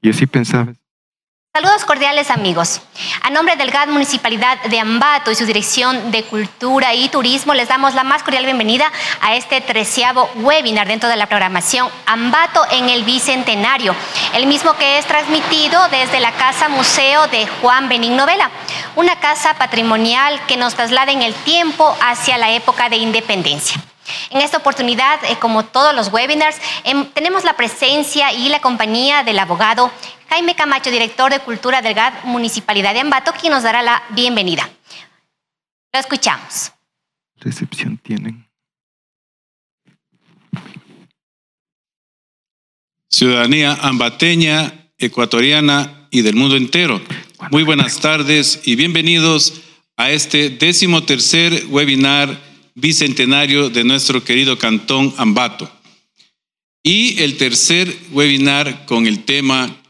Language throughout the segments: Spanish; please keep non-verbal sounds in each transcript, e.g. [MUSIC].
Y así. Saludos cordiales amigos. A nombre del GAD Municipalidad de Ambato y su Dirección de Cultura y Turismo les damos la más cordial bienvenida a este treceavo webinar dentro de la programación Ambato en el Bicentenario, el mismo que es transmitido desde la Casa Museo de Juan Benigno Vela, una casa patrimonial que nos traslada en el tiempo hacia la época de independencia. En esta oportunidad, eh, como todos los webinars, em, tenemos la presencia y la compañía del abogado Jaime Camacho, director de Cultura del GAD Municipalidad de Ambato, quien nos dará la bienvenida. Lo escuchamos. Recepción tienen. Ciudadanía ambateña, ecuatoriana y del mundo entero. Muy buenas tardes y bienvenidos a este décimo tercer webinar bicentenario de nuestro querido cantón Ambato. Y el tercer webinar con el tema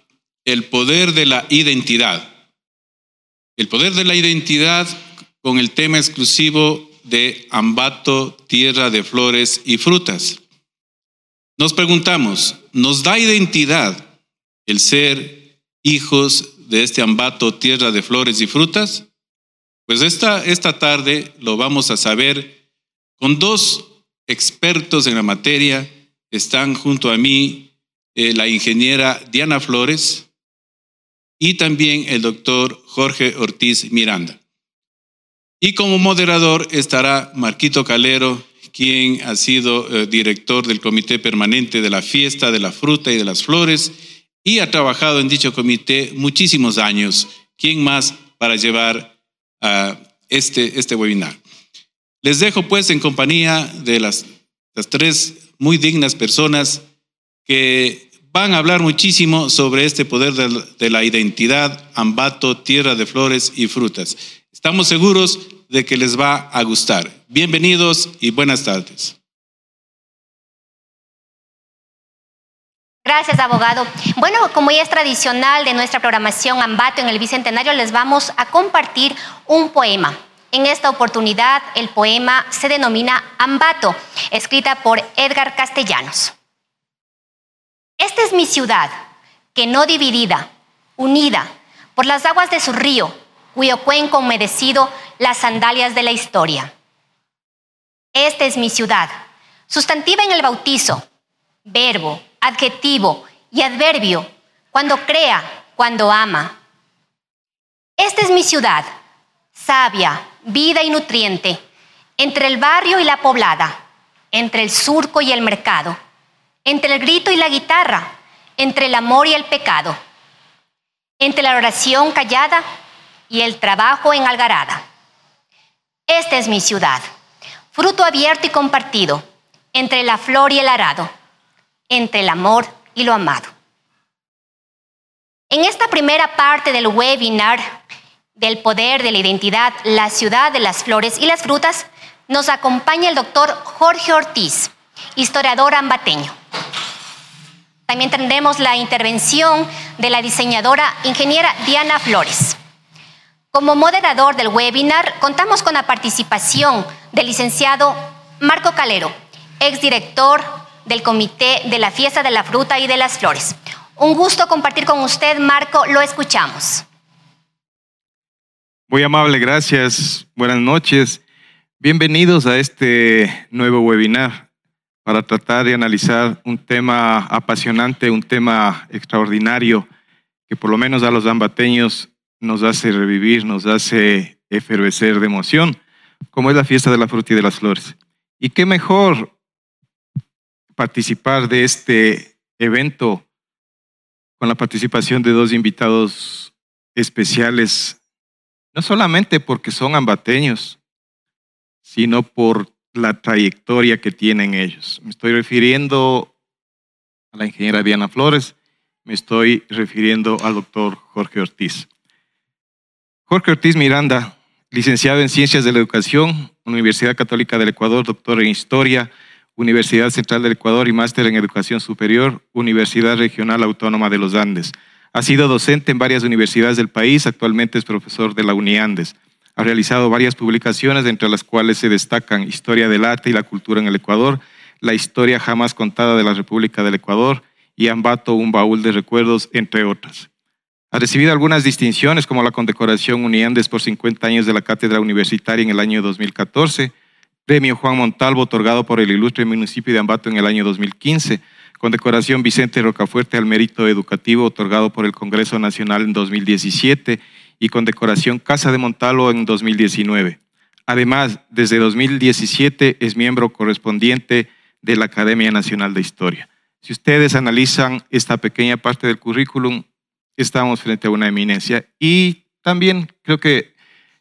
El poder de la identidad. El poder de la identidad con el tema exclusivo de Ambato, tierra de flores y frutas. Nos preguntamos, ¿nos da identidad el ser hijos de este Ambato, tierra de flores y frutas? Pues esta, esta tarde lo vamos a saber con dos expertos en la materia. Están junto a mí eh, la ingeniera Diana Flores y también el doctor Jorge Ortiz Miranda. Y como moderador estará Marquito Calero, quien ha sido eh, director del Comité Permanente de la Fiesta de la Fruta y de las Flores y ha trabajado en dicho comité muchísimos años. ¿Quién más para llevar a este, este webinar? Les dejo pues en compañía de las, tres muy dignas personas que van a hablar muchísimo sobre este poder de la identidad, Ambato, tierra de flores y frutas. Estamos seguros de que les va a gustar. Bienvenidos y buenas tardes. Gracias, abogado. Bueno, como ya es tradicional de nuestra programación Ambato en el Bicentenario, les vamos a compartir un poema. En esta oportunidad, el poema se denomina Ambato, escrita por Edgar Castellanos. Esta es mi ciudad, que no dividida, unida por las aguas de su río, cuyo cuenco humedecido las sandalias de la historia. Esta es mi ciudad, sustantiva en el bautizo, verbo, adjetivo y adverbio, cuando crea, cuando ama. Esta es mi ciudad, sabia, vida y nutriente, entre el barrio y la poblada, entre el surco y el mercado, entre el grito y la guitarra, entre el amor y el pecado, entre la oración callada y el trabajo en algarada. Esta es mi ciudad, fruto abierto y compartido, entre la flor y el arado, entre el amor y lo amado. En esta primera parte del webinar del poder de la identidad, la ciudad de las flores y las frutas, nos acompaña el doctor Jorge Ortiz, historiador ambateño. También tendremos la intervención de la diseñadora ingeniera Diana Flores. Como moderador del webinar, contamos con la participación del licenciado Marco Calero, exdirector del Comité de la Fiesta de la Fruta y de las Flores. Un gusto compartir con usted, Marco, lo escuchamos. Muy amable, gracias. Buenas noches. Bienvenidos a este nuevo webinar para tratar de analizar un tema apasionante, un tema extraordinario que por lo menos a los ambateños nos hace revivir, nos hace efervecer de emoción, como es la fiesta de la fruta y de las flores. Y qué mejor participar de este evento con la participación de dos invitados especiales no solamente porque son ambateños, sino por la trayectoria que tienen ellos. Me estoy refiriendo a la ingeniera Diana Flores, me estoy refiriendo al doctor Jorge Ortiz. Jorge Ortiz Miranda, licenciado en Ciencias de la Educación, Universidad Católica del Ecuador, doctor en Historia, Universidad Central del Ecuador y máster en Educación Superior, Universidad Regional Autónoma de los Andes. Ha sido docente en varias universidades del país, actualmente es profesor de la UNIANDES. Ha realizado varias publicaciones, entre las cuales se destacan Historia del Arte y la Cultura en el Ecuador, La Historia Jamás Contada de la República del Ecuador y Ambato un baúl de recuerdos, entre otras. Ha recibido algunas distinciones como la condecoración Uniandes por 50 años de la Cátedra Universitaria en el año 2014, Premio Juan Montalvo otorgado por el ilustre municipio de Ambato en el año 2015, condecoración Vicente Rocafuerte al mérito educativo otorgado por el Congreso Nacional en 2017 y condecoración Casa de Montalvo en 2019. Además, desde 2017 es miembro correspondiente de la Academia Nacional de Historia. Si ustedes analizan esta pequeña parte del currículum, estamos frente a una eminencia. Y también creo que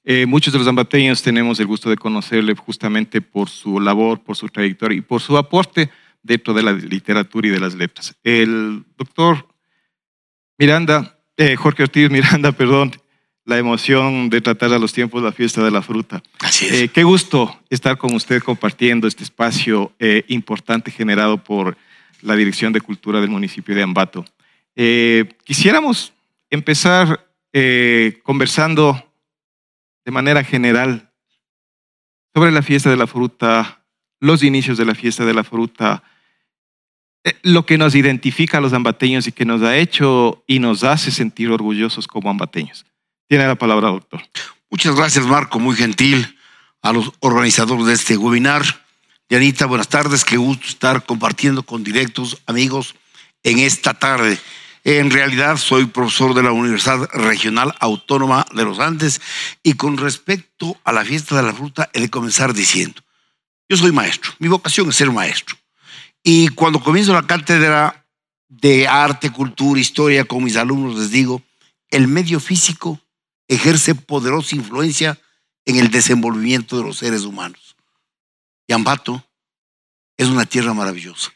eh, muchos de los ambateños tenemos el gusto de conocerle justamente por su labor, por su trayectoria y por su aporte dentro de la literatura y de las letras. El doctor Miranda, eh, Jorge Ortiz Miranda, [LAUGHS] perdón, la emoción de tratar a los tiempos la fiesta de la fruta. Así es. Eh, qué gusto estar con usted compartiendo este espacio importante generado por la Dirección de Cultura del municipio de Ambato. Eh, quisiéramos empezar eh, conversando de manera general sobre la fiesta de la fruta, los inicios de la fiesta de la fruta, eh, lo que nos identifica a los ambateños y que nos ha hecho y nos hace sentir orgullosos como ambateños. Tiene la palabra, doctor. Muchas gracias, Marco, muy gentil a los organizadores de este webinar. Dianita, buenas tardes, qué gusto estar compartiendo con directos amigos en esta tarde. En realidad soy profesor de la Universidad Regional Autónoma de los Andes y con respecto a la fiesta de la fruta he de comenzar diciendo, yo soy maestro, mi vocación es ser maestro. Y cuando comienzo la cátedra de arte, cultura, historia con mis alumnos les digo, el medio físico ejerce poderosa influencia en el desenvolvimiento de los seres humanos. Y Ambato es una tierra maravillosa,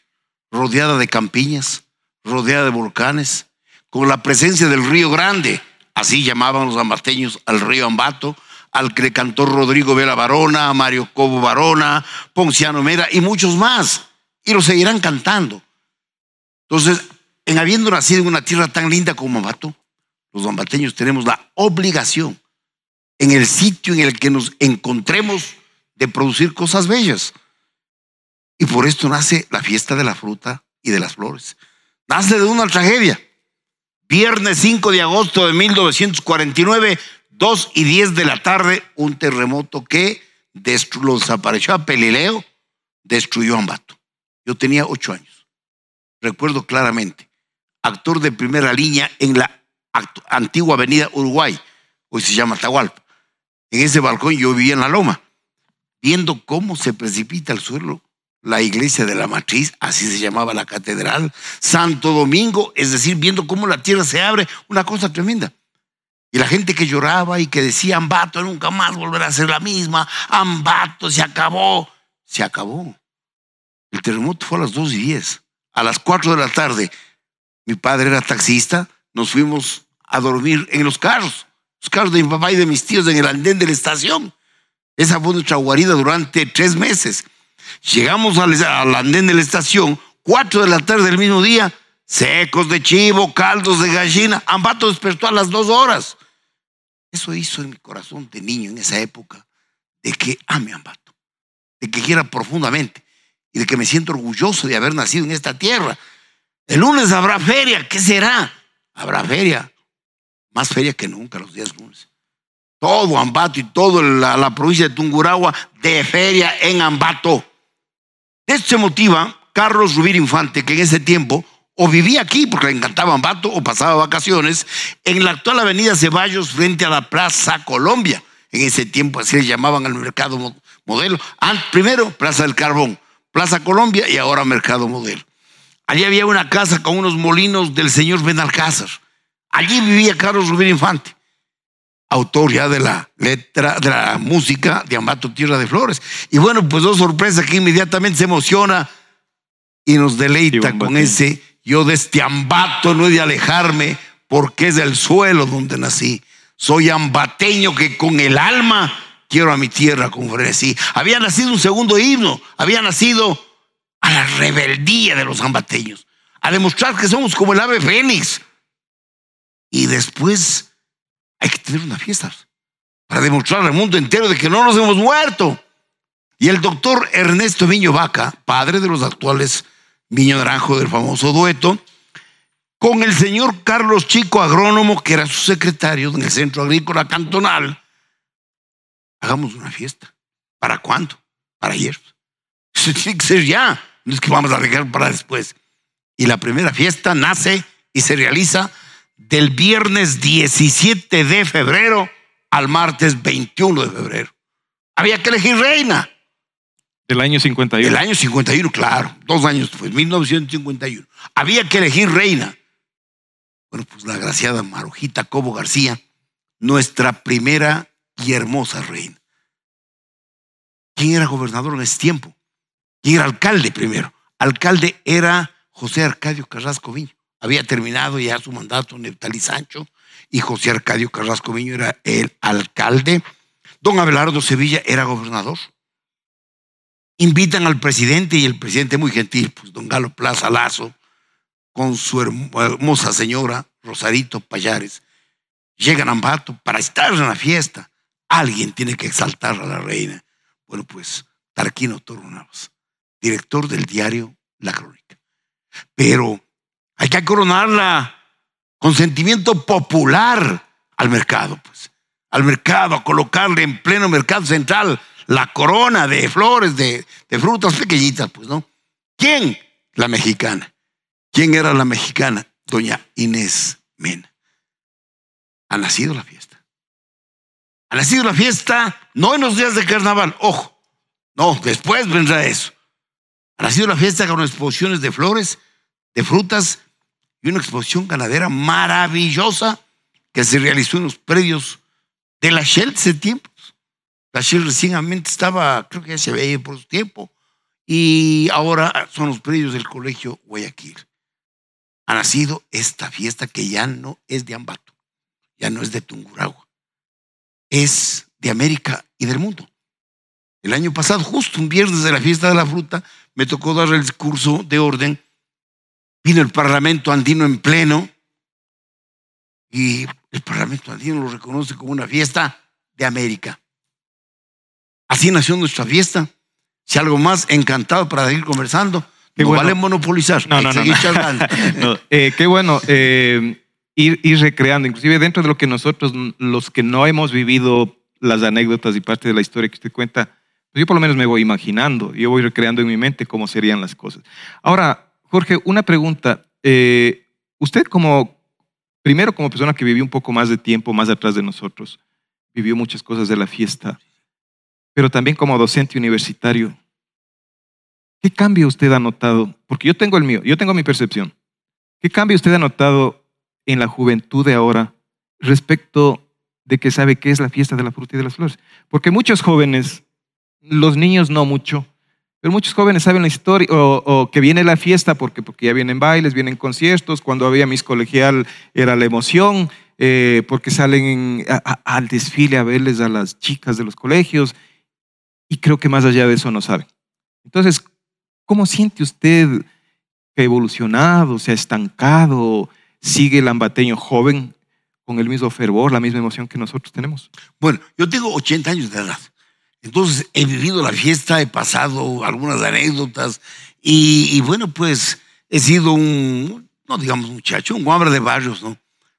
rodeada de campiñas, rodeada de volcanes, con la presencia del río Grande, así llamaban los ambateños al río Ambato, al que cantó Rodrigo Vela Barona, Mario Cobo Barona, Ponciano Mera y muchos más, y lo seguirán cantando. Entonces, en habiendo nacido en una tierra tan linda como Ambato, los ambateños tenemos la obligación en el sitio en el que nos encontremos de producir cosas bellas. Y por esto nace la fiesta de la fruta y de las flores nace de una tragedia. Viernes 5 de agosto de 1949, 2 y 10 de la tarde, un terremoto que lo desapareció a Pelileo, destruyó Ambato. Yo tenía 8 años. Recuerdo claramente, actor de primera línea en la antigua avenida Uruguay, hoy se llama Tahualpa. En ese balcón yo vivía en la loma, viendo cómo se precipita al suelo la iglesia de la matriz, así se llamaba la catedral, Santo Domingo, es decir, viendo cómo la tierra se abre, una cosa tremenda. Y la gente que lloraba y que decía, Ambato nunca más volverá a ser la misma, Ambato se acabó, se acabó. El terremoto fue a las 2 y 10. A las 4 de la tarde, mi padre era taxista, nos fuimos a dormir en los carros, los carros de mi papá y de mis tíos en el andén de la estación. Esa fue nuestra guarida durante tres meses. Llegamos al, andén de la estación, cuatro de la tarde del mismo día, secos de chivo, caldos de gallina. Ambato despertó a las dos horas. Eso hizo en mi corazón de niño en esa época, de que ame Ambato, de que quiera profundamente y de que me siento orgulloso de haber nacido en esta tierra. El lunes habrá feria, ¿qué será? Habrá feria, más feria que nunca los días lunes. Todo Ambato y toda la, provincia de Tunguragua de feria en Ambato. De esto se motiva Carlos Rubir Infante, que en ese tiempo o vivía aquí porque le encantaba Ambato o pasaba vacaciones en la actual avenida Ceballos frente a la Plaza Colombia. En ese tiempo así le llamaban al mercado modelo. Primero Plaza del Carbón, Plaza Colombia y ahora Mercado Modelo. Allí había una casa con unos molinos del señor Benalcázar. Allí vivía Carlos Rubir Infante autor ya de la letra, de la música de Ambato Tierra de Flores. Y bueno, pues dos sorpresas que inmediatamente se emociona y nos deleita con ese yo de este Ambato no he de alejarme porque es del suelo donde nací. Soy ambateño que con el alma quiero a mi tierra con frenesí. Había nacido un segundo himno, había nacido a la rebeldía de los ambateños, a demostrar que somos como el ave fénix. Y después hay que tener una fiesta para demostrar al mundo entero de que no nos hemos muerto. Y el doctor Ernesto Viño Vaca, padre de los actuales Viño Naranjo del famoso dueto, con el señor Carlos Chico, agrónomo, que era su secretario en el Centro Agrícola Cantonal, hagamos una fiesta. ¿Para cuándo? Para ayer. [LAUGHS] Eso tiene que ser ya. No es que vamos a dejar para después. Y la primera fiesta nace y se realiza del viernes 17 de febrero al martes 21 de febrero. Había que elegir reina. Del año 51. Del año 51, claro. Dos años después, 1951. Había que elegir reina. Bueno, pues la agraciada Marujita Cobo García, nuestra primera y hermosa reina. ¿Quién era gobernador en ese tiempo? ¿Quién era alcalde primero? Alcalde era José Arcadio Carrasco Viño. Había terminado ya su mandato Neptali Sancho y José Arcadio Carrasco Viño era el alcalde. Don Abelardo Sevilla era gobernador. Invitan al presidente y el presidente muy gentil, pues don Galo Plaza Lazo, con su hermosa señora Rosarito Payares, llegan a Ambato para estar en la fiesta. Alguien tiene que exaltar a la reina. Bueno, pues Tarquino Toro Navas, director del diario La Crónica. Pero hay que coronarla con sentimiento popular al mercado, pues. Al mercado, a colocarle en pleno mercado central la corona de flores, de, de frutas pequeñitas, pues, ¿no? ¿Quién? La mexicana. ¿Quién era la mexicana? Doña Inés Mena. Ha nacido la fiesta. Ha nacido la fiesta, no en los días de carnaval, ojo. No, después vendrá eso. Ha nacido la fiesta con exposiciones de flores, de frutas y una exposición ganadera maravillosa que se realizó en los predios de la Shell ese tiempo. La Shell recientemente estaba, creo que ya se veía por su tiempo, y ahora son los predios del Colegio Guayaquil. Ha nacido esta fiesta que ya no es de Ambato, ya no es de Tunguragua, es de América y del mundo. El año pasado, justo un viernes de la fiesta de la fruta, me tocó dar el discurso de orden Vino el Parlamento andino en pleno y el Parlamento andino lo reconoce como una fiesta de América. Así nació nuestra fiesta. Si algo más, encantado para seguir conversando. no vale monopolizar. No, no, no, [LAUGHS] no. Eh, qué bueno eh, ir, ir recreando, inclusive dentro de lo que nosotros, los que no hemos vivido las anécdotas y parte de la historia que usted cuenta, pues yo por lo menos me voy imaginando, yo voy recreando en mi mente cómo serían las cosas. Ahora, Jorge, una pregunta. Eh, usted como, primero como persona que vivió un poco más de tiempo más atrás de nosotros, vivió muchas cosas de la fiesta, pero también como docente universitario, ¿qué cambio usted ha notado? Porque yo tengo el mío, yo tengo mi percepción. ¿Qué cambio usted ha notado en la juventud de ahora respecto de que sabe qué es la fiesta de la fruta y de las flores? Porque muchos jóvenes, los niños no mucho, pero muchos jóvenes saben la historia, o, que viene la fiesta porque, porque ya vienen bailes, vienen conciertos, cuando había mis colegial era la emoción, eh, porque salen al desfile a verles a las chicas de los colegios, y creo que más allá de eso no saben. Entonces, ¿cómo siente usted que ha evolucionado, se ha estancado, sigue el ambateño joven con el mismo fervor, la misma emoción que nosotros tenemos? Bueno, yo tengo 80 años de edad. Entonces he vivido la fiesta, he pasado algunas anécdotas y, bueno, pues he sido un, no digamos muchacho, un hombre de barrios, ¿no?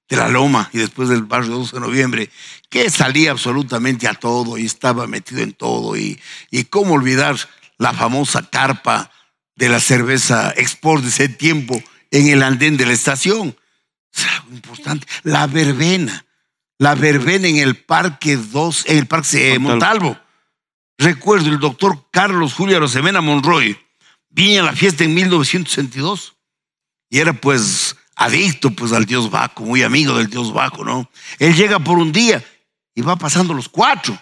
De la Loma y después del barrio 12 de noviembre, que salía absolutamente a todo y estaba metido en todo. Y, y cómo olvidar la famosa carpa de la cerveza Export de ese tiempo en el andén de la estación. Importante. La verbena. La verbena en el Parque 2, en el Parque Montalvo. Recuerdo el doctor Carlos Julio Rosemena Monroy vino a la fiesta en 1962 y era pues adicto pues al dios Baco, muy amigo del dios Baco, ¿no? Él llega por un día y va pasando los cuatro.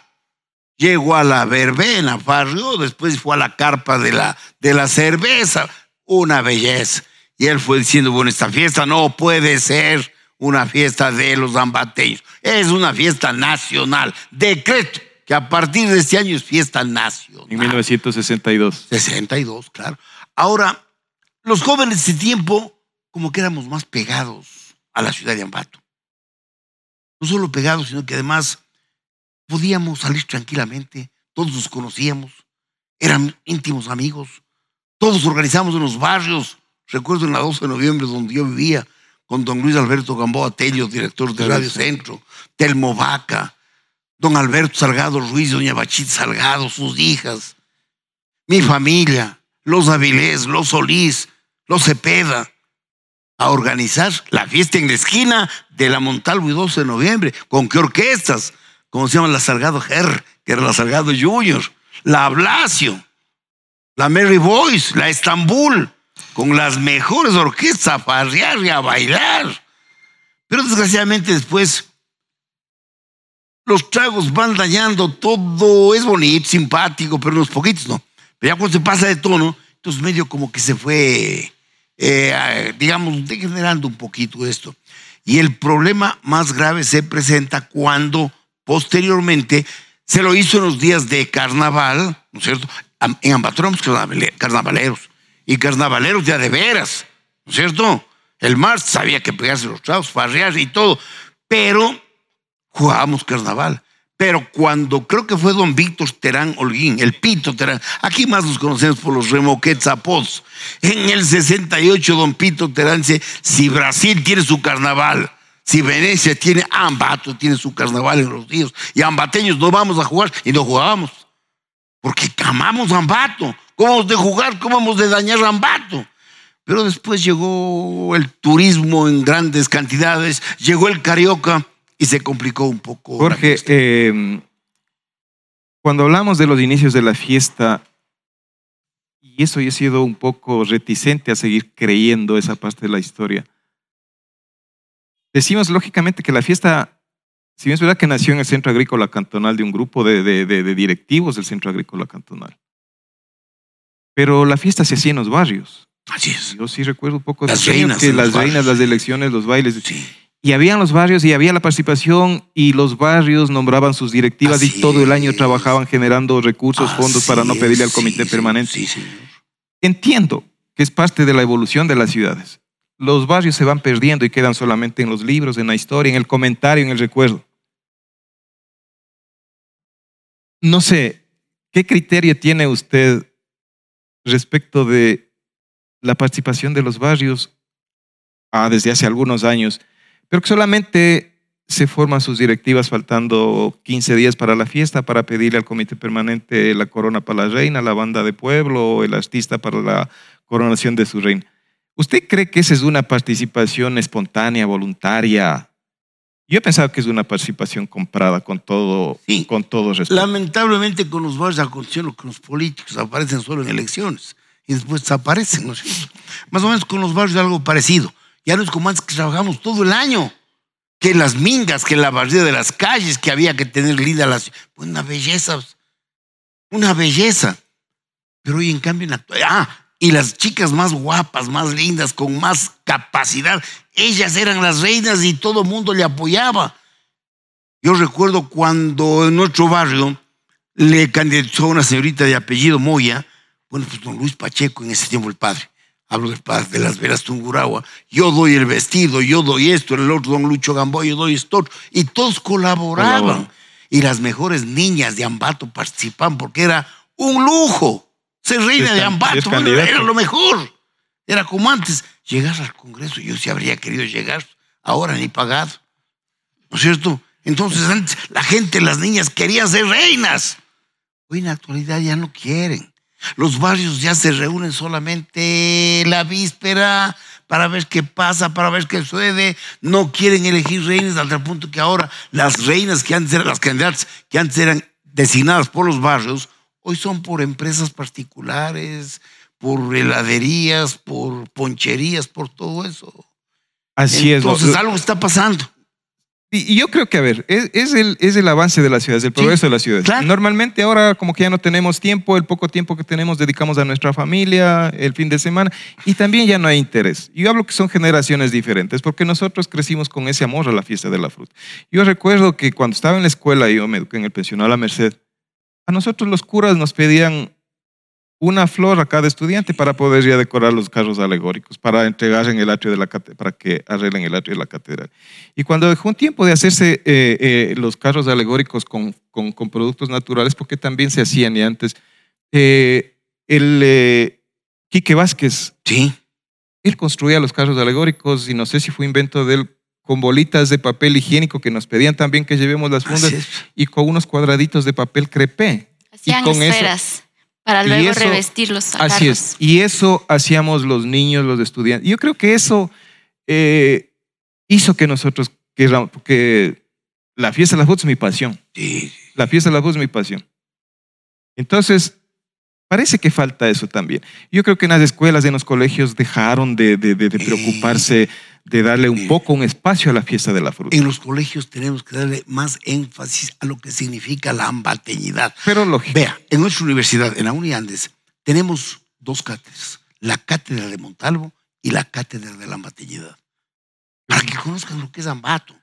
Llegó a la verbena, barrio, después fue a la carpa de la, de la cerveza, una belleza. Y él fue diciendo, bueno, esta fiesta no puede ser una fiesta de los ambateños, es una fiesta nacional. Decreto que a partir de este año es fiesta nacional. En 1962. 62, claro. Ahora, los jóvenes de ese tiempo, como que éramos más pegados a la ciudad de Ambato. No solo pegados, sino que además podíamos salir tranquilamente, todos nos conocíamos, eran íntimos amigos, todos organizamos en los barrios. Recuerdo en la 12 de noviembre donde yo vivía, con don Luis Alberto Gamboa Tello, director de Radio Centro, Telmo Vaca, don Alberto Salgado Ruiz, doña Bachit Salgado, sus hijas, mi familia, los Avilés, los Solís, los Cepeda, a organizar la fiesta en la esquina de la Montalvo y 12 de noviembre. ¿Con qué orquestas? Como se llama la Salgado Her, que era la Salgado Junior, la Blasio, la Mary Boys, la Estambul, con las mejores orquestas a farrear y a bailar. Pero desgraciadamente después los tragos van dañando todo, es bonito, simpático, pero unos poquitos no. Pero ya cuando se pasa de tono, entonces medio como que se fue, eh, digamos, degenerando un poquito esto. Y el problema más grave se presenta cuando posteriormente se lo hizo en los días de carnaval, ¿no es cierto? En Ambatrón, carnavaleros. Y carnavaleros ya de veras, ¿no es cierto? El mar sabía que pegarse los tragos, farrear y todo. Pero jugábamos carnaval. Pero cuando creo que fue don Víctor Terán Holguín, el Pito Terán, aquí más nos conocemos por los remoquets apodos. En el 68 don Pito Terán dice, si Brasil tiene su carnaval, si Venecia tiene, Ambato tiene su carnaval en los días, y ambateños no vamos a jugar, y no jugábamos, porque amamos Ambato. ¿Cómo hemos de jugar? ¿Cómo hemos de dañar Ambato? Pero después llegó el turismo en grandes cantidades, llegó el carioca y se complicó un poco. Jorge, eh, cuando hablamos de los inicios de la fiesta, y eso yo he sido un poco reticente a seguir creyendo esa parte de la historia, decimos lógicamente que la fiesta, si bien es verdad que nació en el Centro Agrícola Cantonal de un grupo de, de, de directivos del Centro Agrícola Cantonal, pero la fiesta se hacía en los barrios. Así es. Yo sí recuerdo un poco Las de reinas que las reinas, barrios. las elecciones, los bailes. Sí. Y habían los barrios y había la participación y los barrios nombraban sus directivas Así y todo el año es. trabajaban generando recursos, fondos para no pedirle al comité permanente. Sí, sí. Entiendo que es parte de la evolución de las ciudades. Los barrios se van perdiendo y quedan solamente en los libros, en la historia, en el comentario, en el recuerdo. No sé, ¿qué criterio tiene usted respecto de la participación de los barrios ah, desde hace algunos años, pero que solamente se forman sus directivas faltando 15 días para la fiesta para pedirle al comité permanente la corona para la reina, la banda de pueblo el artista para la coronación de su reina. ¿Usted cree que esa es una participación espontánea, voluntaria? Yo he pensado que es una participación comprada con todo, Sí. con todo respeto. Lamentablemente con los barrios aconteció lo que los políticos aparecen solo en elecciones y después desaparecen, ¿no es? Más o menos con los barrios algo parecido. Ya no es como antes que trabajamos todo el año. Que las mingas, que la barrida de las calles, que había que tener linda las... Pues una belleza, una belleza. Pero hoy en cambio en la actualidad... Ah, y las chicas más guapas, más lindas, con más capacidad, ellas eran las reinas y todo el mundo le apoyaba. Yo recuerdo cuando en nuestro barrio le candidató una señorita de apellido Moya, bueno, pues don Luis Pacheco, en ese tiempo el padre, hablo del padre de las veras Tungurahua, yo doy el vestido, yo doy esto, el otro don Lucho Gamboa, yo doy esto, y todos colaboraban. Colaboran. Y las mejores niñas de Ambato participaban porque era un lujo ser reina de Ambato, era lo mejor. Era como antes, llegar al Congreso, yo sí habría querido llegar, ahora ni pagado. ¿No es cierto? Entonces antes la gente, las niñas querían ser reinas. Hoy en la actualidad ya no quieren. Los barrios ya se reúnen solamente la víspera para ver qué pasa, para ver qué sucede. No quieren elegir reinas hasta el punto que ahora las reinas que antes eran las candidatas, que antes eran designadas por los barrios, hoy son por empresas particulares, por heladerías, por poncherías, por todo eso. Así es. Entonces algo está pasando. Y yo creo que, a ver, es, es el, es el avance de las ciudades, el progreso de las ciudades. claro. Normalmente ahora como que ya no tenemos tiempo, el poco tiempo que tenemos dedicamos a nuestra familia, el fin de semana, y también ya no hay interés. Yo hablo que son generaciones diferentes, porque nosotros crecimos con ese amor a la fiesta de la fruta. Yo recuerdo que cuando estaba en la escuela, yo me eduqué en el pensionado La Merced, a nosotros los curas nos pedían una flor a cada estudiante para poder ya decorar los carros alegóricos, para entregar en el atrio de la para que arreglen el atrio de la catedral. Y cuando dejó un tiempo de hacerse eh, eh, los carros alegóricos con, con- con productos naturales, porque también se hacían y antes, eh, el Quique Vázquez, Sí. él construía los carros alegóricos y no sé si fue invento de él con bolitas de papel higiénico que nos pedían también que llevemos las fundas y con unos cuadraditos de papel crepé. Hacían con eso- esferas para y luego eso- revestir los carros. Así es. Y eso hacíamos los niños, los estudiantes. Yo creo que eso eh, hizo que nosotros, que, ra- que la fiesta de la fruta es mi pasión. Sí, La fiesta de la fruta es mi pasión. Entonces, parece que falta eso también. Yo creo que en las escuelas, en los colegios, dejaron de, de- de- de preocuparse, de darle un poco un espacio a la fiesta de la fruta. En los colegios tenemos que darle más énfasis a lo que significa la ambateñidad. Pero lógico. Vea, en nuestra universidad, en la UNIANDES, tenemos dos cátedras, la cátedra de Montalvo y la cátedra de la ambateñidad, para que conozcan lo que es ambato.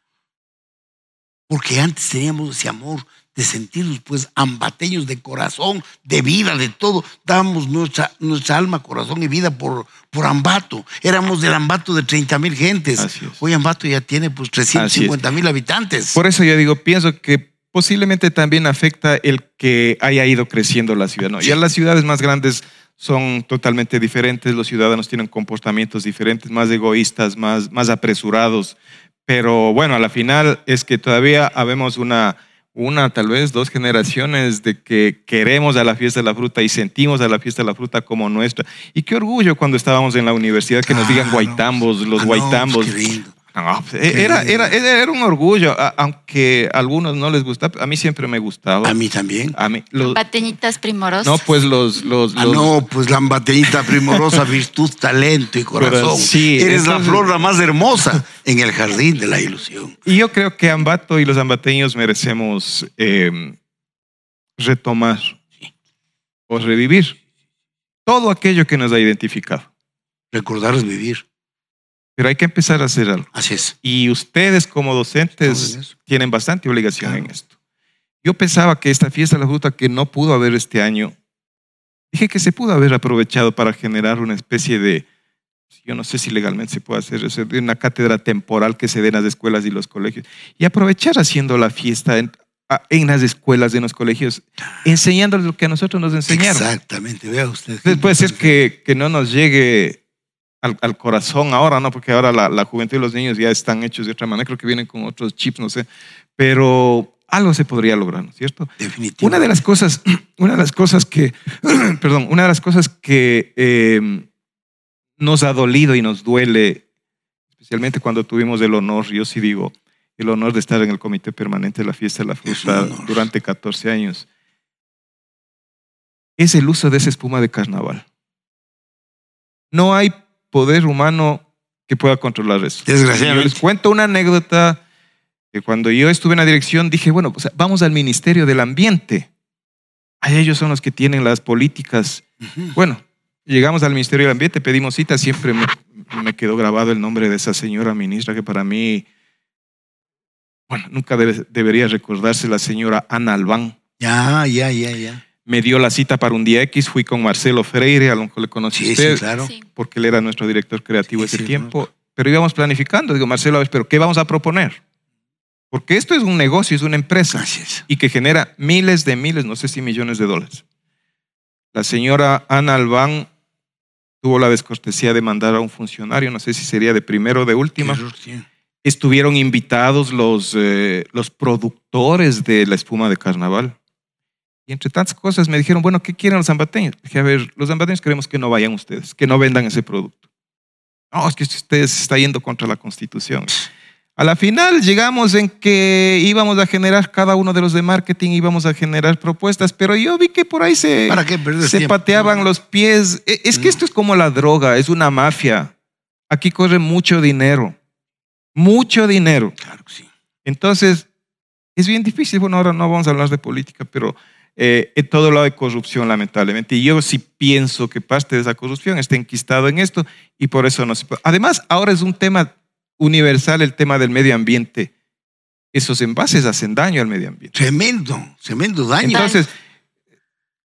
Porque antes teníamos ese amor de sentirnos pues ambateños de corazón, de vida, de todo. Dábamos nuestra, nuestra alma, corazón y vida por, por Ambato. Éramos del Ambato de 30 mil gentes. Hoy Ambato ya tiene pues 350 mil habitantes. Por eso yo digo, pienso que posiblemente también afecta el que haya ido creciendo la ciudad. ¿no? Ya las ciudades más grandes son totalmente diferentes, los ciudadanos tienen comportamientos diferentes, más egoístas, más, más apresurados. Pero bueno, a la final es que todavía habemos una, una, tal vez dos generaciones de que queremos a la fiesta de la fruta y sentimos a la fiesta de la fruta como nuestra. Y qué orgullo cuando estábamos en la universidad que nos digan guaitambos, los Ah, guaitambos. pues. No, pues, era, era, era, era un orgullo, a- aunque a algunos no les gusta, a mí siempre me gustaba. A mí también. A mí, los- Bateñitas primorosas. no, pues los... los, Ah, los- no, pues la ambateñita primorosa, virtud, talento y corazón. Pero sí, Eres la entonces- flor la más hermosa en el jardín de la ilusión. Y yo creo que Ambato y los ambateños merecemos eh, retomar o revivir todo aquello que nos ha identificado. Recordar es vivir. Pero hay que empezar a hacer algo. Así es. Y ustedes como docentes tienen bastante obligación Claro. en esto. Yo pensaba que esta fiesta de la fruta que no pudo haber este año, dije que se pudo haber aprovechado para generar una especie de, yo no sé si legalmente se puede hacer eso, de una cátedra temporal que se dé en las escuelas y los colegios, y aprovechar haciendo la fiesta en, en las escuelas, en los colegios, enseñándoles lo que a nosotros nos enseñaron. Exactamente, vea usted. Entonces puede ser que, que no nos llegue al, al corazón ahora, ¿no? Porque ahora la, la juventud y los niños ya están hechos de otra manera, creo que vienen con otros chips, no sé, pero algo se podría lograr, ¿no es cierto? Definitivamente. Una de las cosas, [CLEARS THROAT] una de las cosas que, [CLEARS THROAT] perdón, una de las cosas que eh, nos ha dolido y nos duele, especialmente cuando tuvimos el honor, yo sí digo, el honor de estar en el comité permanente de la fiesta de la fruta durante 14 años, es el uso de esa espuma de carnaval. No hay poder humano que pueda controlar eso. Desgraciadamente. Yo les cuento una anécdota que cuando yo estuve en la dirección dije, bueno, pues vamos al Ministerio del Ambiente. Ahí ellos son los que tienen las políticas. Bueno, llegamos al Ministerio del Ambiente, pedimos cita, siempre me, me quedó grabado el nombre de esa señora ministra que para mí, bueno, nunca debe- debería recordarse, la señora Ana Albán. Ya, ya, ya, ya. Me dio la cita para un día X, fui con Marcelo Freire, a lo mejor le conoce Sí, usted sí, claro. Porque él era nuestro director creativo Sí, ese sí, tiempo, pero íbamos planificando. Digo, Marcelo, a ver, pero ¿qué vamos a proponer? Porque esto es un negocio, es una empresa Así es. y que genera miles de miles, no sé si millones de dólares. La señora Ana Albán tuvo la descortesía de mandar a un funcionario, no sé si sería de primero o de última. Estuvieron invitados los, eh, los productores de la espuma de carnaval. Y entre tantas cosas me dijeron, bueno, ¿qué quieren los zambateños? Dije, a ver, los zambateños queremos que no vayan ustedes, que no vendan ese producto. No, es que ustedes está yendo contra la constitución. A la final llegamos en que íbamos a generar cada uno de los de marketing, íbamos a generar propuestas, pero yo vi que por ahí se, ¿Para qué perder se tiempo? pateaban los pies. E- Es que Mm. esto es como la droga, es una mafia. Aquí corre mucho dinero, mucho dinero. Claro que sí. Entonces, es bien difícil. Bueno, ahora no vamos a hablar de política, pero eh, en todo lado hay corrupción, lamentablemente. Y yo sí pienso que parte de esa corrupción está enquistado en esto y por eso no se puede. Además, ahora es un tema universal el tema del medio ambiente. Esos envases hacen daño al medio ambiente. Tremendo, tremendo daño. Entonces,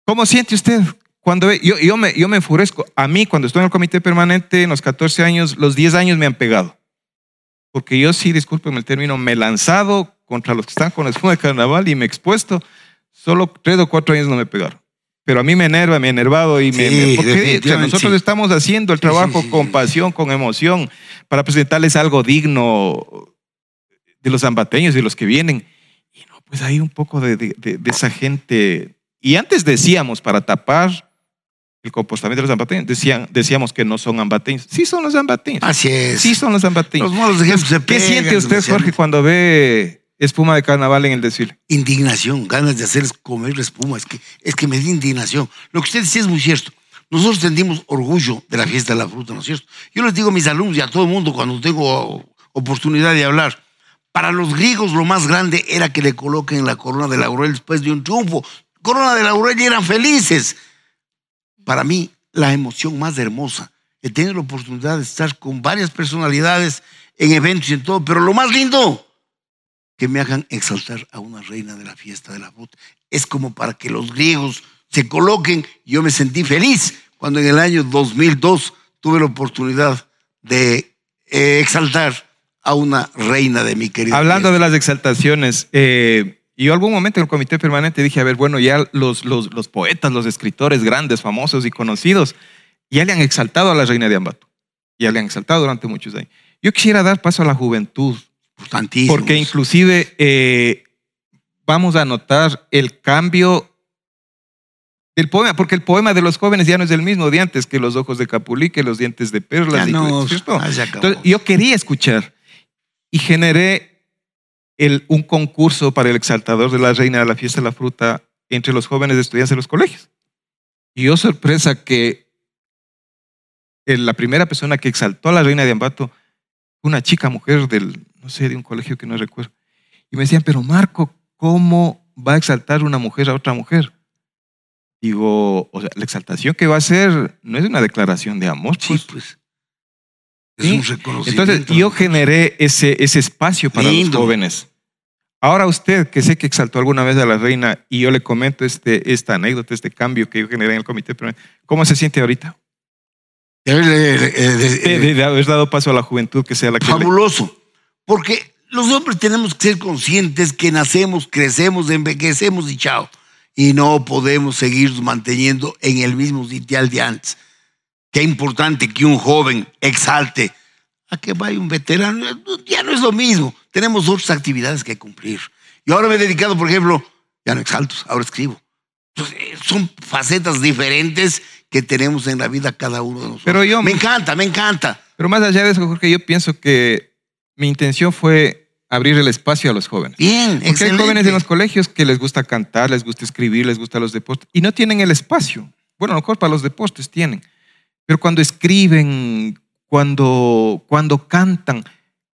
¿cómo siente usted? Cuando ve- yo, yo, me, yo me enfurezco. A mí, cuando estoy en el comité permanente, en los 14 años, los 10 años me han pegado. Porque yo sí, discúlpenme el término, me he lanzado contra los que están con la espuma de carnaval y me he expuesto. Solo tres o cuatro años no me pegaron. pero a mí me enerva, me ha enervado y me... Sí, me- porque definitivamente, nosotros estamos haciendo el sí, trabajo sí, con pasión, con emoción, para presentarles algo digno de los zambateños, de los que vienen. Y no, pues hay un poco de, de- de- de esa gente. Y antes decíamos, para tapar el comportamiento de los zambateños, decían, decíamos que no son ambateños. Sí son los zambateños. Así es. Sí son los zambateños. Los ejemplos se ¿Qué pegan, siente usted, Jorge, cuando ve espuma de carnaval en el desfile? Indignación, ganas de hacer comer la espuma. Es que, es que me da indignación. Lo que usted decía es muy cierto. Nosotros sentimos orgullo de la fiesta de la fruta, ¿no es cierto? Yo les digo a mis alumnos y a todo el mundo cuando tengo oportunidad de hablar, para los griegos lo más grande era que le coloquen la corona de laurel después de un triunfo. Corona de laurel y eran felices. Para mí, la emoción más hermosa, he tenido la oportunidad de estar con varias personalidades en eventos y en todo, pero lo más lindo, que me hagan exaltar a una reina de la fiesta de la fruta. Es como para que los griegos se coloquen. Yo me sentí feliz cuando en el año 2002 tuve la oportunidad de eh, exaltar a una reina de mi querida. Hablando de las exaltaciones, eh, yo algún momento en el comité permanente dije, a ver, bueno, ya los, los, los poetas, los escritores grandes, famosos y conocidos, ya le han exaltado a la reina de Ambato. Ya le han exaltado durante muchos años. Yo quisiera dar paso a la juventud, Porque inclusive eh, vamos a notar el cambio del poema, porque el poema de los jóvenes ya no es el mismo de antes, que los ojos de Capulí, que los dientes de perlas. Ya y- no. Entonces, yo quería escuchar y generé el- un concurso para el exaltador de la reina de la fiesta de la fruta entre los jóvenes estudiantes de los colegios. Y yo sorpresa que la primera persona que exaltó a la reina de Ambato fue una chica mujer del, no sé, de un colegio que no recuerdo. Y me decían, pero Marco, ¿cómo va a exaltar una mujer a otra mujer? Digo, o sea, la exaltación que va a hacer no es una declaración de amor, Sí, pues. pues. Es Sí. un reconocimiento. Entonces, yo generé ese, ese espacio para Lindo. los jóvenes. Ahora usted, que sé que exaltó alguna vez a la reina, y yo le comento este, esta anécdota, este cambio que yo generé en el comité, ¿cómo se siente ahorita? De haber dado paso a la juventud que sea la que... le- fabuloso. Porque los hombres tenemos que ser conscientes que nacemos, crecemos, envejecemos y chao. Y no podemos seguir manteniendo en el mismo sitial de antes. Qué importante que un joven exalte a que vaya un veterano. Ya no es lo mismo. Tenemos otras actividades que cumplir. Y ahora me he dedicado, por ejemplo, ya no exalto, ahora escribo. Entonces, eh, son facetas diferentes que tenemos en la vida cada uno de nosotros. Pero yo- me encanta, me encanta. Pero más allá de eso, Jorge, yo pienso que mi intención fue abrir el espacio a los jóvenes. Bien, Porque excelente. hay jóvenes en los colegios que les gusta cantar, les gusta escribir, les gustan los deportes y no tienen el espacio. Bueno, a lo mejor para los deportes tienen, pero cuando escriben, cuando, cuando cantan,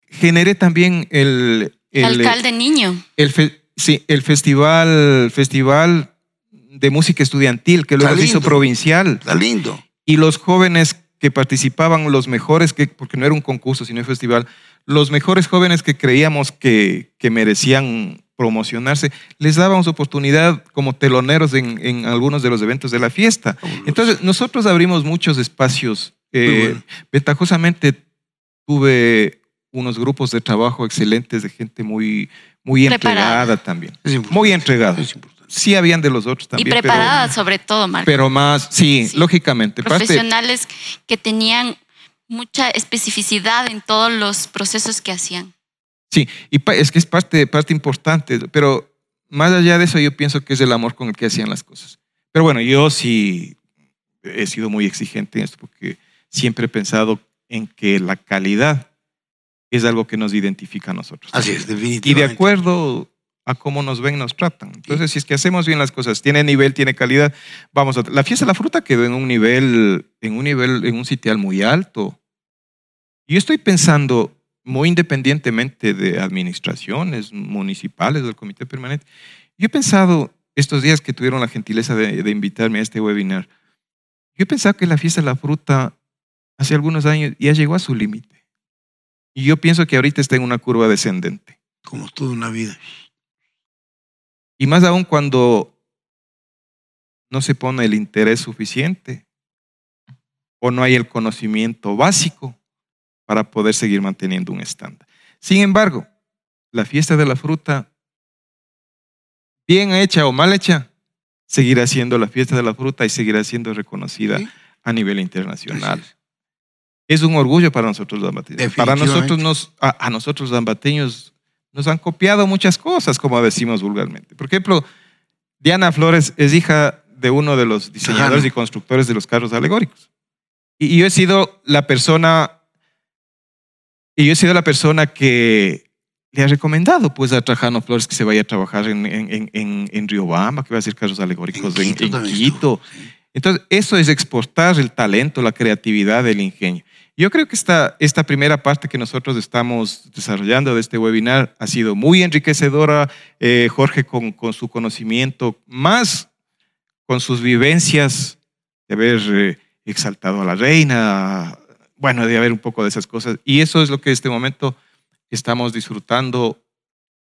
generé también el, el, Alcalde niño. el, fe- sí, el festival, festival de música estudiantil que luego se hizo provincial Está lindo. y los jóvenes que participaban, los mejores, que, porque no era un concurso, sino un festival, los mejores jóvenes que creíamos que, que merecían promocionarse, les dábamos oportunidad como teloneros en, en algunos de los eventos de la fiesta. Entonces, nosotros abrimos muchos espacios. Eh, bueno. Ventajosamente tuve unos grupos de trabajo excelentes de gente muy, muy Preparada. entregada también. Muy entregada. Sí habían de los otros también. y pero- preparada sobre todo, Marco. Pero, más, sí, Sí. lógicamente. Parte- Profesionales que tenían mucha especificidad en todos los procesos que hacían. Sí, y es que es parte, parte importante, pero más allá de eso yo pienso que es el amor con el que hacían las cosas. Pero bueno, yo sí he sido muy exigente en esto porque siempre he pensado en que la calidad es algo que nos identifica a nosotros. Así es, Y de definitivamente. acuerdo a cómo nos ven, nos tratan. Entonces, si es que hacemos bien las cosas, tiene nivel, tiene calidad, vamos a... La fiesta de la fruta quedó en un nivel, en un nivel, en un sitial muy alto. Yo estoy pensando, muy independientemente de administraciones municipales, del comité permanente, yo he pensado estos días que tuvieron la gentileza de, de invitarme a este webinar, yo he pensado que la fiesta de la fruta hace algunos años ya llegó a su límite. Y yo pienso que ahorita está en una curva descendente. Como toda una vida. Y más aún cuando no se pone el interés suficiente o no hay el conocimiento básico para poder seguir manteniendo un estándar. Sin embargo, la fiesta de la fruta, bien hecha o mal hecha, seguirá siendo la fiesta de la fruta y seguirá siendo reconocida Sí. a nivel internacional. Es un orgullo para nosotros los ambateños. Para nosotros, nos, a, a nosotros los ambateños nos han copiado muchas cosas, como decimos vulgarmente. Por ejemplo, Diana Flores es hija de uno de los diseñadores Ajá. y constructores de los carros alegóricos. Y, y yo he sido la persona, y yo he sido la persona que le ha recomendado pues a Trajano Flores que se vaya a trabajar en, en, en, en, en Riobamba, que va a hacer carros alegóricos en, Quito en Quito. Entonces, eso es exportar el talento, la creatividad, el ingenio. Yo creo que esta, esta primera parte que nosotros estamos desarrollando de este webinar ha sido muy enriquecedora. Eh, Jorge, con, con su conocimiento, más con sus vivencias de haber eh, exaltado a la reina, bueno, de haber un poco de esas cosas. Y eso es lo que en este momento estamos disfrutando,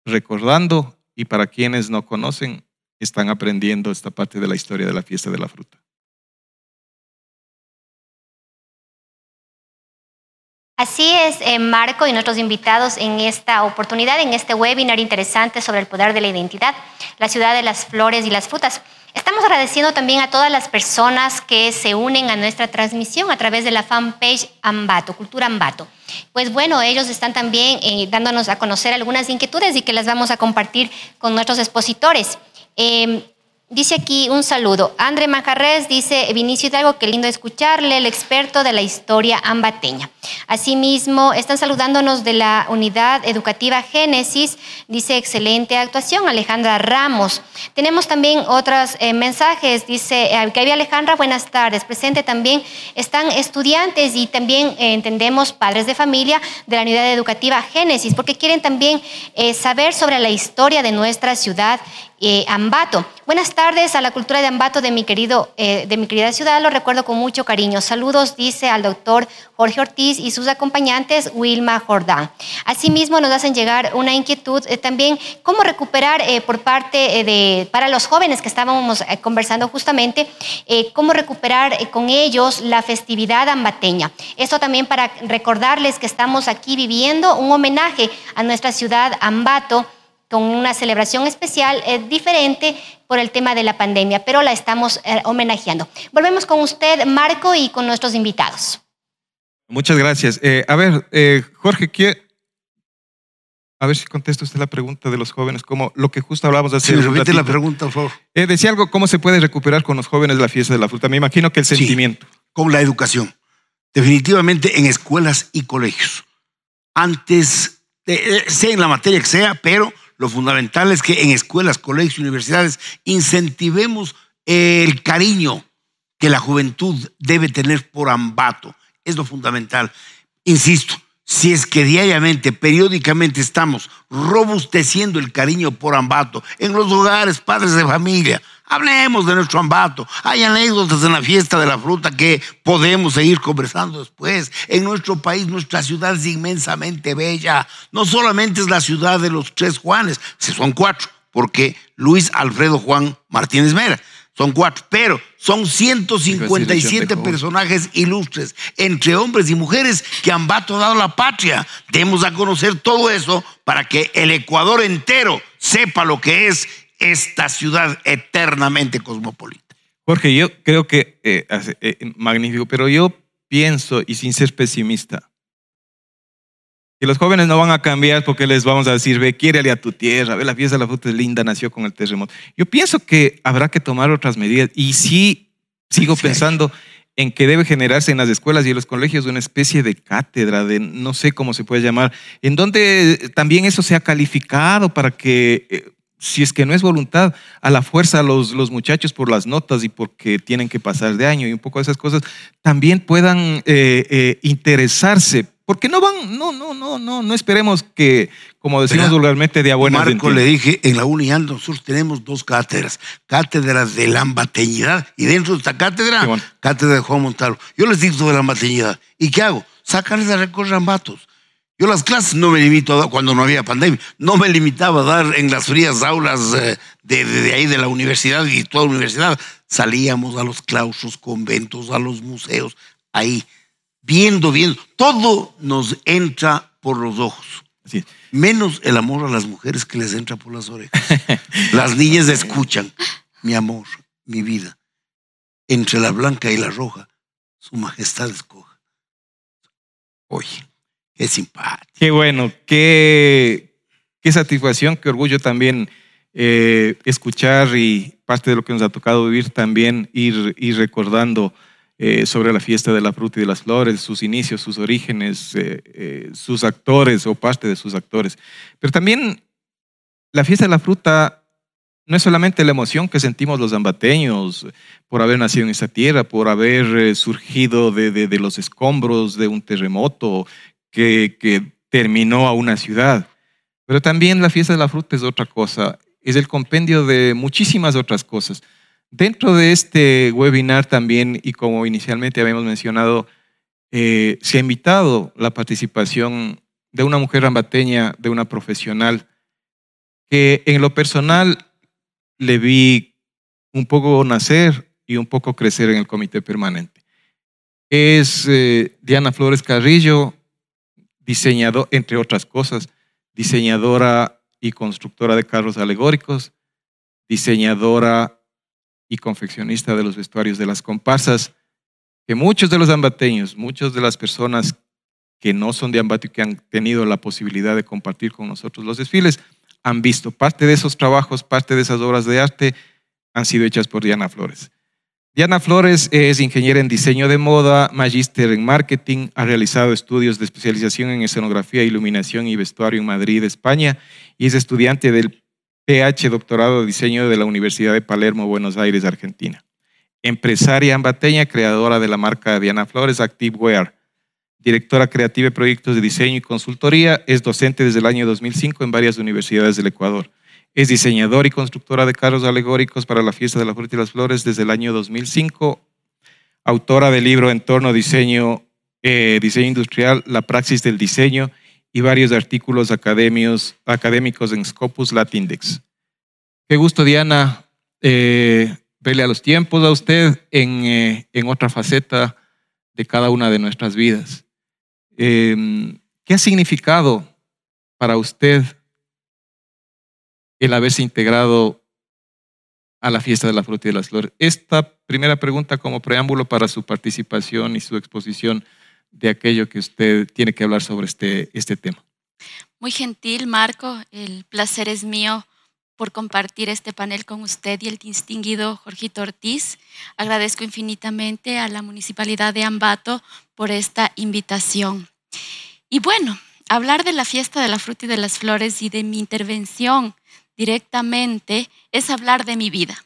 recordando, y para quienes no conocen, están aprendiendo esta parte de la historia de la fiesta de la fruta. Así es, eh, Marco y nuestros invitados en esta oportunidad, en este webinar interesante sobre el poder de la identidad, la ciudad de las flores y las frutas. Estamos agradeciendo también a todas las personas que se unen a nuestra transmisión a través de la fanpage Ambato, Cultura Ambato. Pues bueno, ellos están también eh, dándonos a conocer algunas inquietudes y que las vamos a compartir con nuestros expositores. Eh, Dice aquí un saludo. André Macarrés dice, Vinicio Hidalgo, qué lindo escucharle, el experto de la historia ambateña. Asimismo, están saludándonos de la unidad educativa Génesis. Dice, excelente actuación, Alejandra Ramos. Tenemos también otros eh, mensajes. Dice, eh, que había Alejandra, buenas tardes. Presente también están estudiantes y también eh, entendemos padres de familia de la unidad educativa Génesis, porque quieren también saber sobre la historia de nuestra ciudad eh, Ambato. Buenas tardes a la cultura de Ambato de mi, querido, eh, de mi querida ciudad, lo recuerdo con mucho cariño. Saludos, dice al doctor Jorge Ortiz y sus acompañantes Wilma Jordán. Asimismo, nos hacen llegar una inquietud eh, también, cómo recuperar por parte de, para los jóvenes que estábamos conversando justamente, cómo recuperar con ellos la festividad ambateña. Esto también para recordarles que estamos aquí viviendo un homenaje a nuestra ciudad Ambato con una celebración especial eh, diferente por el tema de la pandemia, pero la estamos eh, homenajeando. Volvemos con usted, Marco, y con nuestros invitados. Muchas gracias. Eh, a ver, eh, Jorge, ¿qué? a ver si contesta usted la pregunta de los jóvenes, como lo que justo hablábamos hace Si me un repite la pregunta, por favor. Eh, decía algo, ¿cómo se puede recuperar con los jóvenes la fiesta de la fruta? Me imagino que el Sí. sentimiento. Con la educación. Definitivamente en escuelas y colegios. Antes, de, eh, sea en la materia que sea, pero lo fundamental es que en escuelas, colegios universidades incentivemos el cariño que la juventud debe tener por Ambato. Es lo fundamental. Insisto, si es que diariamente, periódicamente estamos robusteciendo el cariño por Ambato en los hogares, padres de familia, hablemos de nuestro Ambato. Hay anécdotas en la fiesta de la fruta que podemos seguir conversando después. En nuestro país, nuestra ciudad es inmensamente bella. No solamente es la ciudad de los tres Juanes, si son cuatro, porque Luis Alfredo Juan Martínez Mera. Son cuatro, pero son 157 personajes ilustres, entre hombres y mujeres, que Ambato ha dado la patria. Demos a conocer todo eso para que el Ecuador entero sepa lo que es esta ciudad eternamente cosmopolita. Jorge, yo creo que eh, eh, magnífico, pero yo pienso, y sin ser pesimista, que los jóvenes no van a cambiar porque les vamos a decir, ve, quiérele a tu tierra, ve, la fiesta de la fruta es linda, nació con el terremoto. Yo pienso que habrá que tomar otras medidas y sí sigo Sí. pensando en que debe generarse en las escuelas y en los colegios una especie de cátedra, de no sé cómo se puede llamar, en donde también eso sea calificado para que, eh, si es que no es voluntad, a la fuerza los, los muchachos por las notas y porque tienen que pasar de año y un poco de esas cosas, también puedan eh, eh, interesarse. Porque no van, no, no, no, no, no esperemos que, como decimos vulgarmente, de a buenas Marco le dije, en la UNIAL nosotros tenemos dos cátedras, cátedras de la ambateñidad y dentro de esta cátedra, bueno. cátedra de Juan Montalvo. Yo les digo sobre la ambateñidad. ¿Y qué hago? Sacarles a recorrer ambatos. Yo las clases no me limito a dar, cuando no había pandemia, no me limitaba a dar en las frías aulas eh, de, de- de ahí de la universidad y toda la universidad. Salíamos a los claustros, conventos, a los museos, ahí, viendo, viendo. Todo nos entra por los ojos. Menos el amor a las mujeres que les entra por las orejas. [LAUGHS] Las niñas escuchan, mi amor, mi vida. Entre la blanca y la roja, su majestad escoja. Oye, qué simpático. Qué bueno, qué, qué satisfacción, qué orgullo también eh, escuchar y parte de lo que nos ha tocado vivir también ir, ir recordando eh, sobre la fiesta de la fruta y de las flores, sus inicios, sus orígenes, eh, sus actores o parte de sus actores. Pero también la fiesta de la fruta no es solamente la emoción que sentimos los ambateños por haber nacido en esta tierra, por haber surgido de, de, los escombros de un terremoto que, que terminó a una ciudad, pero también la fiesta de la fruta es otra cosa es el compendio de muchísimas otras cosas. Dentro de este webinar también, y como inicialmente habíamos mencionado, eh, se ha invitado la participación de una mujer ambateña, de una profesional, que en lo personal le vi un poco nacer y un poco crecer en el comité permanente. Es eh, Diana Flores Carrillo, diseñador, entre otras cosas, diseñadora y constructora de carros alegóricos, diseñadora y confeccionista de los vestuarios de las comparsas, que muchos de los ambateños, muchas de las personas que no son de Ambato y que han tenido la posibilidad de compartir con nosotros los desfiles, han visto parte de esos trabajos, parte de esas obras de arte han sido hechas por Diana Flores. Diana Flores es ingeniera en diseño de moda, magíster en marketing, ha realizado estudios de especialización en escenografía, iluminación y vestuario en Madrid, España, y es estudiante del PH Doctorado de Diseño de la Universidad de Palermo, Buenos Aires, Argentina. Empresaria ambateña, creadora de la marca Diana Flores Active Wear. Directora creativa de proyectos de diseño y consultoría, es docente desde el año 2005 en varias universidades del Ecuador. Es diseñadora y constructora de carros alegóricos para la fiesta de la fruta y las flores desde el año 2005. Autora del libro Entorno Diseño, eh, Diseño Industrial, La Praxis del Diseño y varios artículos académicos, en Scopus Latindex. Qué gusto, Diana, eh, verle a los tiempos a usted en, eh, en, otra faceta de cada una de nuestras vidas. ¿Qué ha significado para usted el haberse integrado a la fiesta de la fruta y de las flores. Esta primera pregunta como preámbulo para su participación y su exposición de aquello que usted tiene que hablar sobre este, este tema. Muy gentil, Marco. El placer es mío por compartir este panel con usted y el distinguido Jorgito Ortiz. Agradezco infinitamente a la Municipalidad de Ambato por esta invitación. Y bueno, hablar de la fiesta de la fruta y de las flores y de mi intervención directamente es hablar de mi vida.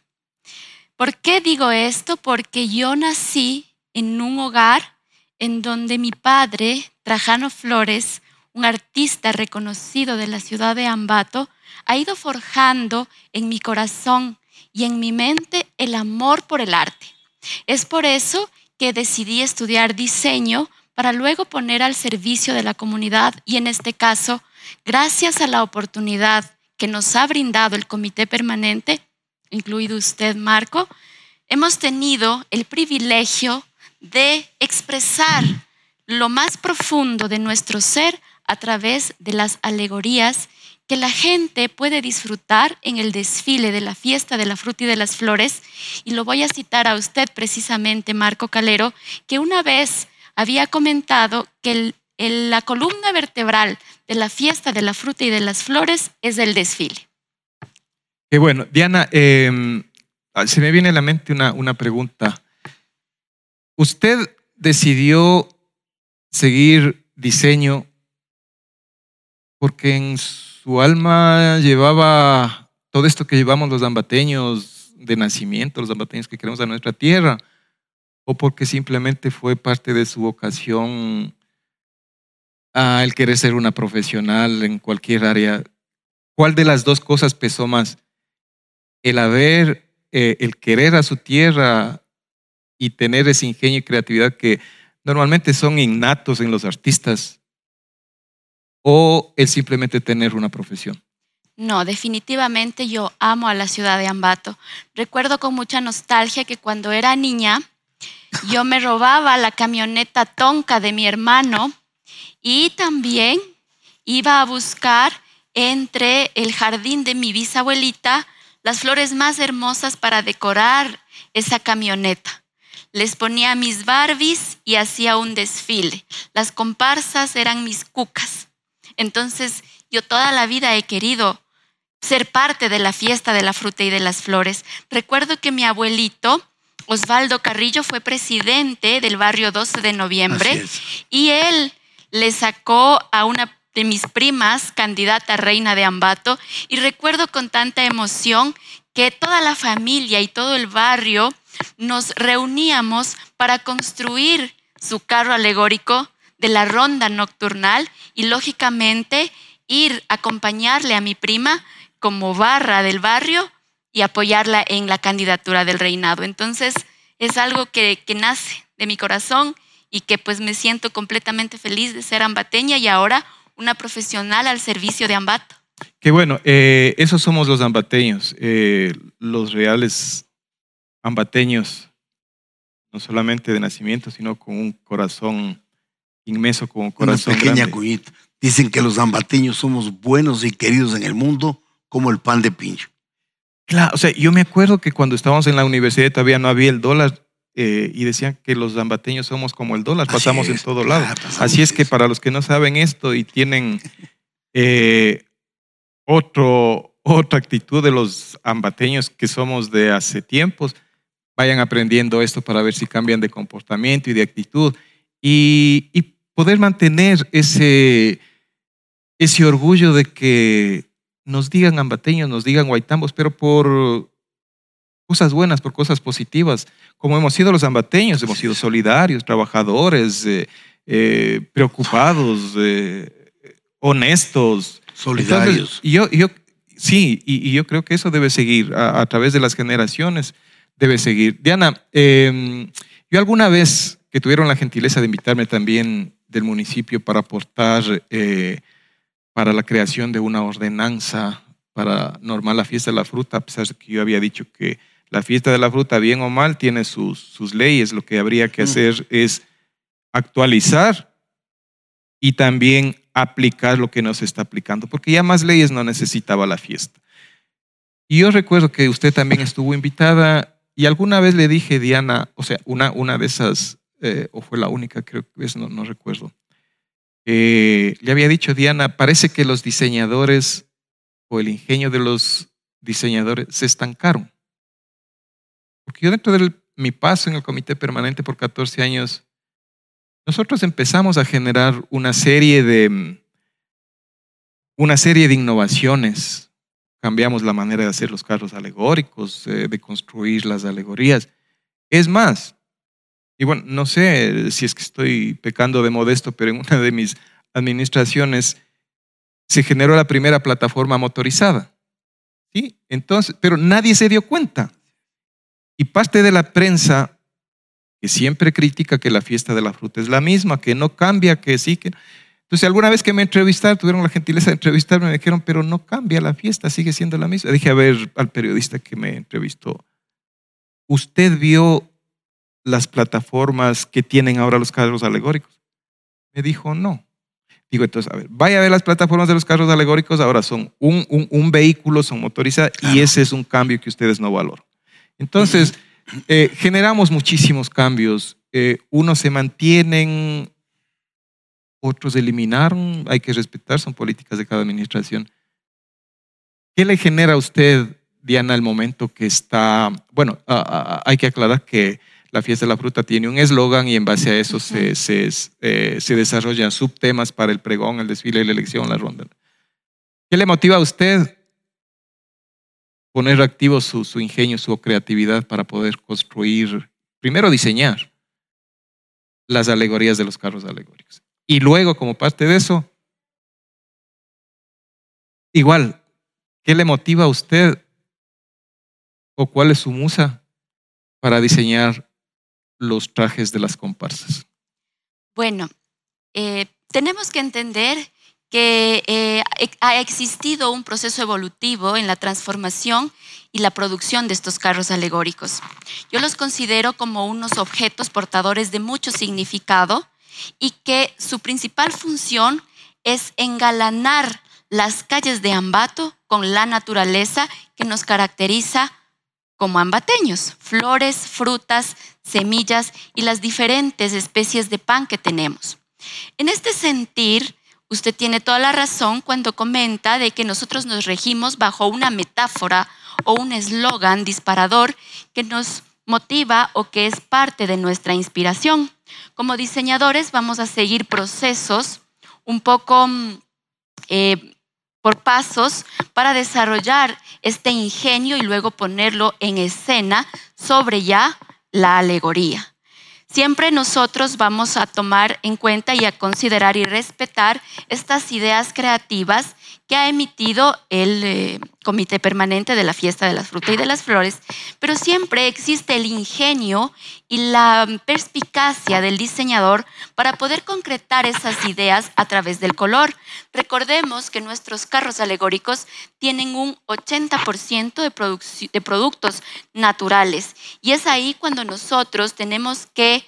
¿Por qué digo esto? Porque yo nací en un hogar en donde mi padre, Trajano Flores, un artista reconocido de la ciudad de Ambato, ha ido forjando en mi corazón y en mi mente el amor por el arte. Es por eso que decidí estudiar diseño para luego poner al servicio de la comunidad y en este caso, gracias a la oportunidad que nos ha brindado el comité permanente, incluido usted, Marco, hemos tenido el privilegio de expresar lo más profundo de nuestro ser a través de las alegorías que la gente puede disfrutar en el desfile de la fiesta de la fruta y de las flores. Y lo voy a citar a usted precisamente, Marco Calero, que una vez había comentado que el la columna vertebral de la fiesta de la fruta y de las flores es el desfile. Qué bueno. Diana, em, se me viene a la mente una, una pregunta. ¿Usted decidió seguir diseño porque en su alma llevaba todo esto que llevamos los ambateños de nacimiento, los ambateños que queremos a nuestra tierra, o porque simplemente fue parte de su vocación Ah, el querer ser una profesional en cualquier área, ¿cuál de las dos cosas pesó más? El haber, eh, el querer a su tierra y tener ese ingenio y creatividad que normalmente son innatos en los artistas, o el simplemente tener una profesión. No, definitivamente yo amo a la ciudad de Ambato. Recuerdo con mucha nostalgia que cuando era niña yo me robaba la camioneta tonca de mi hermano y también iba a buscar entre el jardín de mi bisabuelita las flores más hermosas para decorar esa camioneta. Les ponía mis Barbies y hacía un desfile. Las comparsas eran mis cucas. Entonces yo toda la vida he querido ser parte de la fiesta de la fruta y de las flores. Recuerdo que mi abuelito, Osvaldo Carrillo, fue presidente del barrio 12 de noviembre y él le sacó a una de mis primas, candidata a reina de Ambato, y recuerdo con tanta emoción que toda la familia y todo el barrio nos reuníamos para construir su carro alegórico de la ronda nocturnal y lógicamente ir a acompañarle a mi prima como barra del barrio y apoyarla en la candidatura del reinado. Entonces es algo que, que nace de mi corazón y que pues me siento completamente feliz de ser ambateña y ahora una profesional al servicio de Ambato. Qué bueno, eh, esos somos los ambateños, eh, los reales ambateños, no solamente de nacimiento, sino con un corazón inmenso, con un corazón Una pequeña cuñita. Dicen que los ambateños somos buenos y queridos en el mundo como el pan de pincho. Claro, o sea, yo me acuerdo que cuando estábamos en la universidad todavía no había el dólar eh, y decían que los zambateños somos como el dólar, Así pasamos es, en todo lado. claro, pasamos Así es que eso. para los que no saben esto y tienen eh, otro, otra actitud de los ambateños que somos de hace tiempos, vayan aprendiendo esto para ver si cambian de comportamiento y de actitud y, y poder mantener ese, ese orgullo de que nos digan ambateños, nos digan guaitambos, pero por cosas buenas, por cosas positivas, como hemos sido los ambateños, hemos sido solidarios, trabajadores, eh, eh, preocupados, eh, honestos. Solidarios. Entonces, yo, yo, sí, y, y yo creo que eso debe seguir a, a través de las generaciones, debe seguir. Diana, eh, yo alguna vez que tuvieron la gentileza de invitarme también del municipio para aportar para la creación de una ordenanza para normar la fiesta de la fruta, a pesar de que yo había dicho que la fiesta de la fruta, bien o mal, tiene sus, sus leyes. Lo que habría que hacer es actualizar y también aplicar lo que no se está aplicando, porque ya más leyes no necesitaba la fiesta. Y yo recuerdo que usted también estuvo invitada y alguna vez le dije, Diana, o sea, una, una de esas, eh, o fue la única, creo que es, no, no recuerdo, eh, le había dicho, Diana, parece que los diseñadores o el ingenio de los diseñadores se estancaron. Porque yo dentro de mi paso en el comité permanente por 14 años, nosotros empezamos a generar una serie de, una serie de innovaciones. Cambiamos la manera de hacer los carros alegóricos, eh, de construir las alegorías. Es más, y bueno, no sé si es que estoy pecando de modesto, pero en [LAUGHS] una de mis administraciones se generó la primera plataforma motorizada. ¿Sí? Entonces, pero nadie se dio cuenta. Y parte de la prensa que siempre critica que la fiesta de la fruta es la misma, que no cambia, que sí, que... Entonces, alguna vez que me entrevistaron, tuvieron la gentileza de entrevistarme, me dijeron, pero no cambia la fiesta, sigue siendo la misma. Dije, a ver, al periodista que me entrevistó, ¿usted vio las plataformas que tienen ahora los carros alegóricos? Me dijo, no. Digo, entonces, a ver, vaya a ver las plataformas de los carros alegóricos, ahora son un, un, un vehículo, son motorizadas, y ese es un cambio que ustedes no valoran. Entonces, eh, generamos muchísimos cambios. Eh, unos se mantienen, otros eliminaron, hay que respetar, son políticas de cada administración. ¿Qué le genera a usted, Diana, al momento que está, bueno, a, a, hay que aclarar que la fiesta de la fruta tiene un eslogan y en base a eso se, se, eh, se, desarrollan subtemas para el pregón, el desfile, la elección, la ronda. ¿Qué le motiva a usted poner activo su, ingenio, su creatividad para poder construir, primero diseñar las alegorías de los carros alegóricos. Y luego, como parte de eso, igual, ¿qué le motiva a usted o cuál es su musa para diseñar los trajes de las comparsas? Bueno, eh, tenemos que entender que eh, ha existido un proceso evolutivo en la transformación y la producción de estos carros alegóricos. Yo los considero como unos objetos portadores de mucho significado y que su principal función es engalanar las calles de Ambato con la naturaleza que nos caracteriza como ambateños, flores, frutas, semillas y las diferentes especies de pan que tenemos. En este sentir, usted tiene toda la razón cuando comenta de que nosotros nos regimos bajo una metáfora o un eslogan disparador que nos motiva o que es parte de nuestra inspiración. Como diseñadores vamos a seguir procesos un poco mm, eh, por pasos para desarrollar este ingenio y luego ponerlo en escena sobre ya la alegoría. Siempre nosotros vamos a tomar en cuenta y a considerar y respetar estas ideas creativas que ha emitido el eh, Comité Permanente de la Fiesta de las Frutas y de las Flores, pero siempre existe el ingenio y la perspicacia del diseñador para poder concretar esas ideas a través del color. Recordemos que nuestros carros alegóricos tienen un 80% de, de productos naturales y es ahí cuando nosotros tenemos que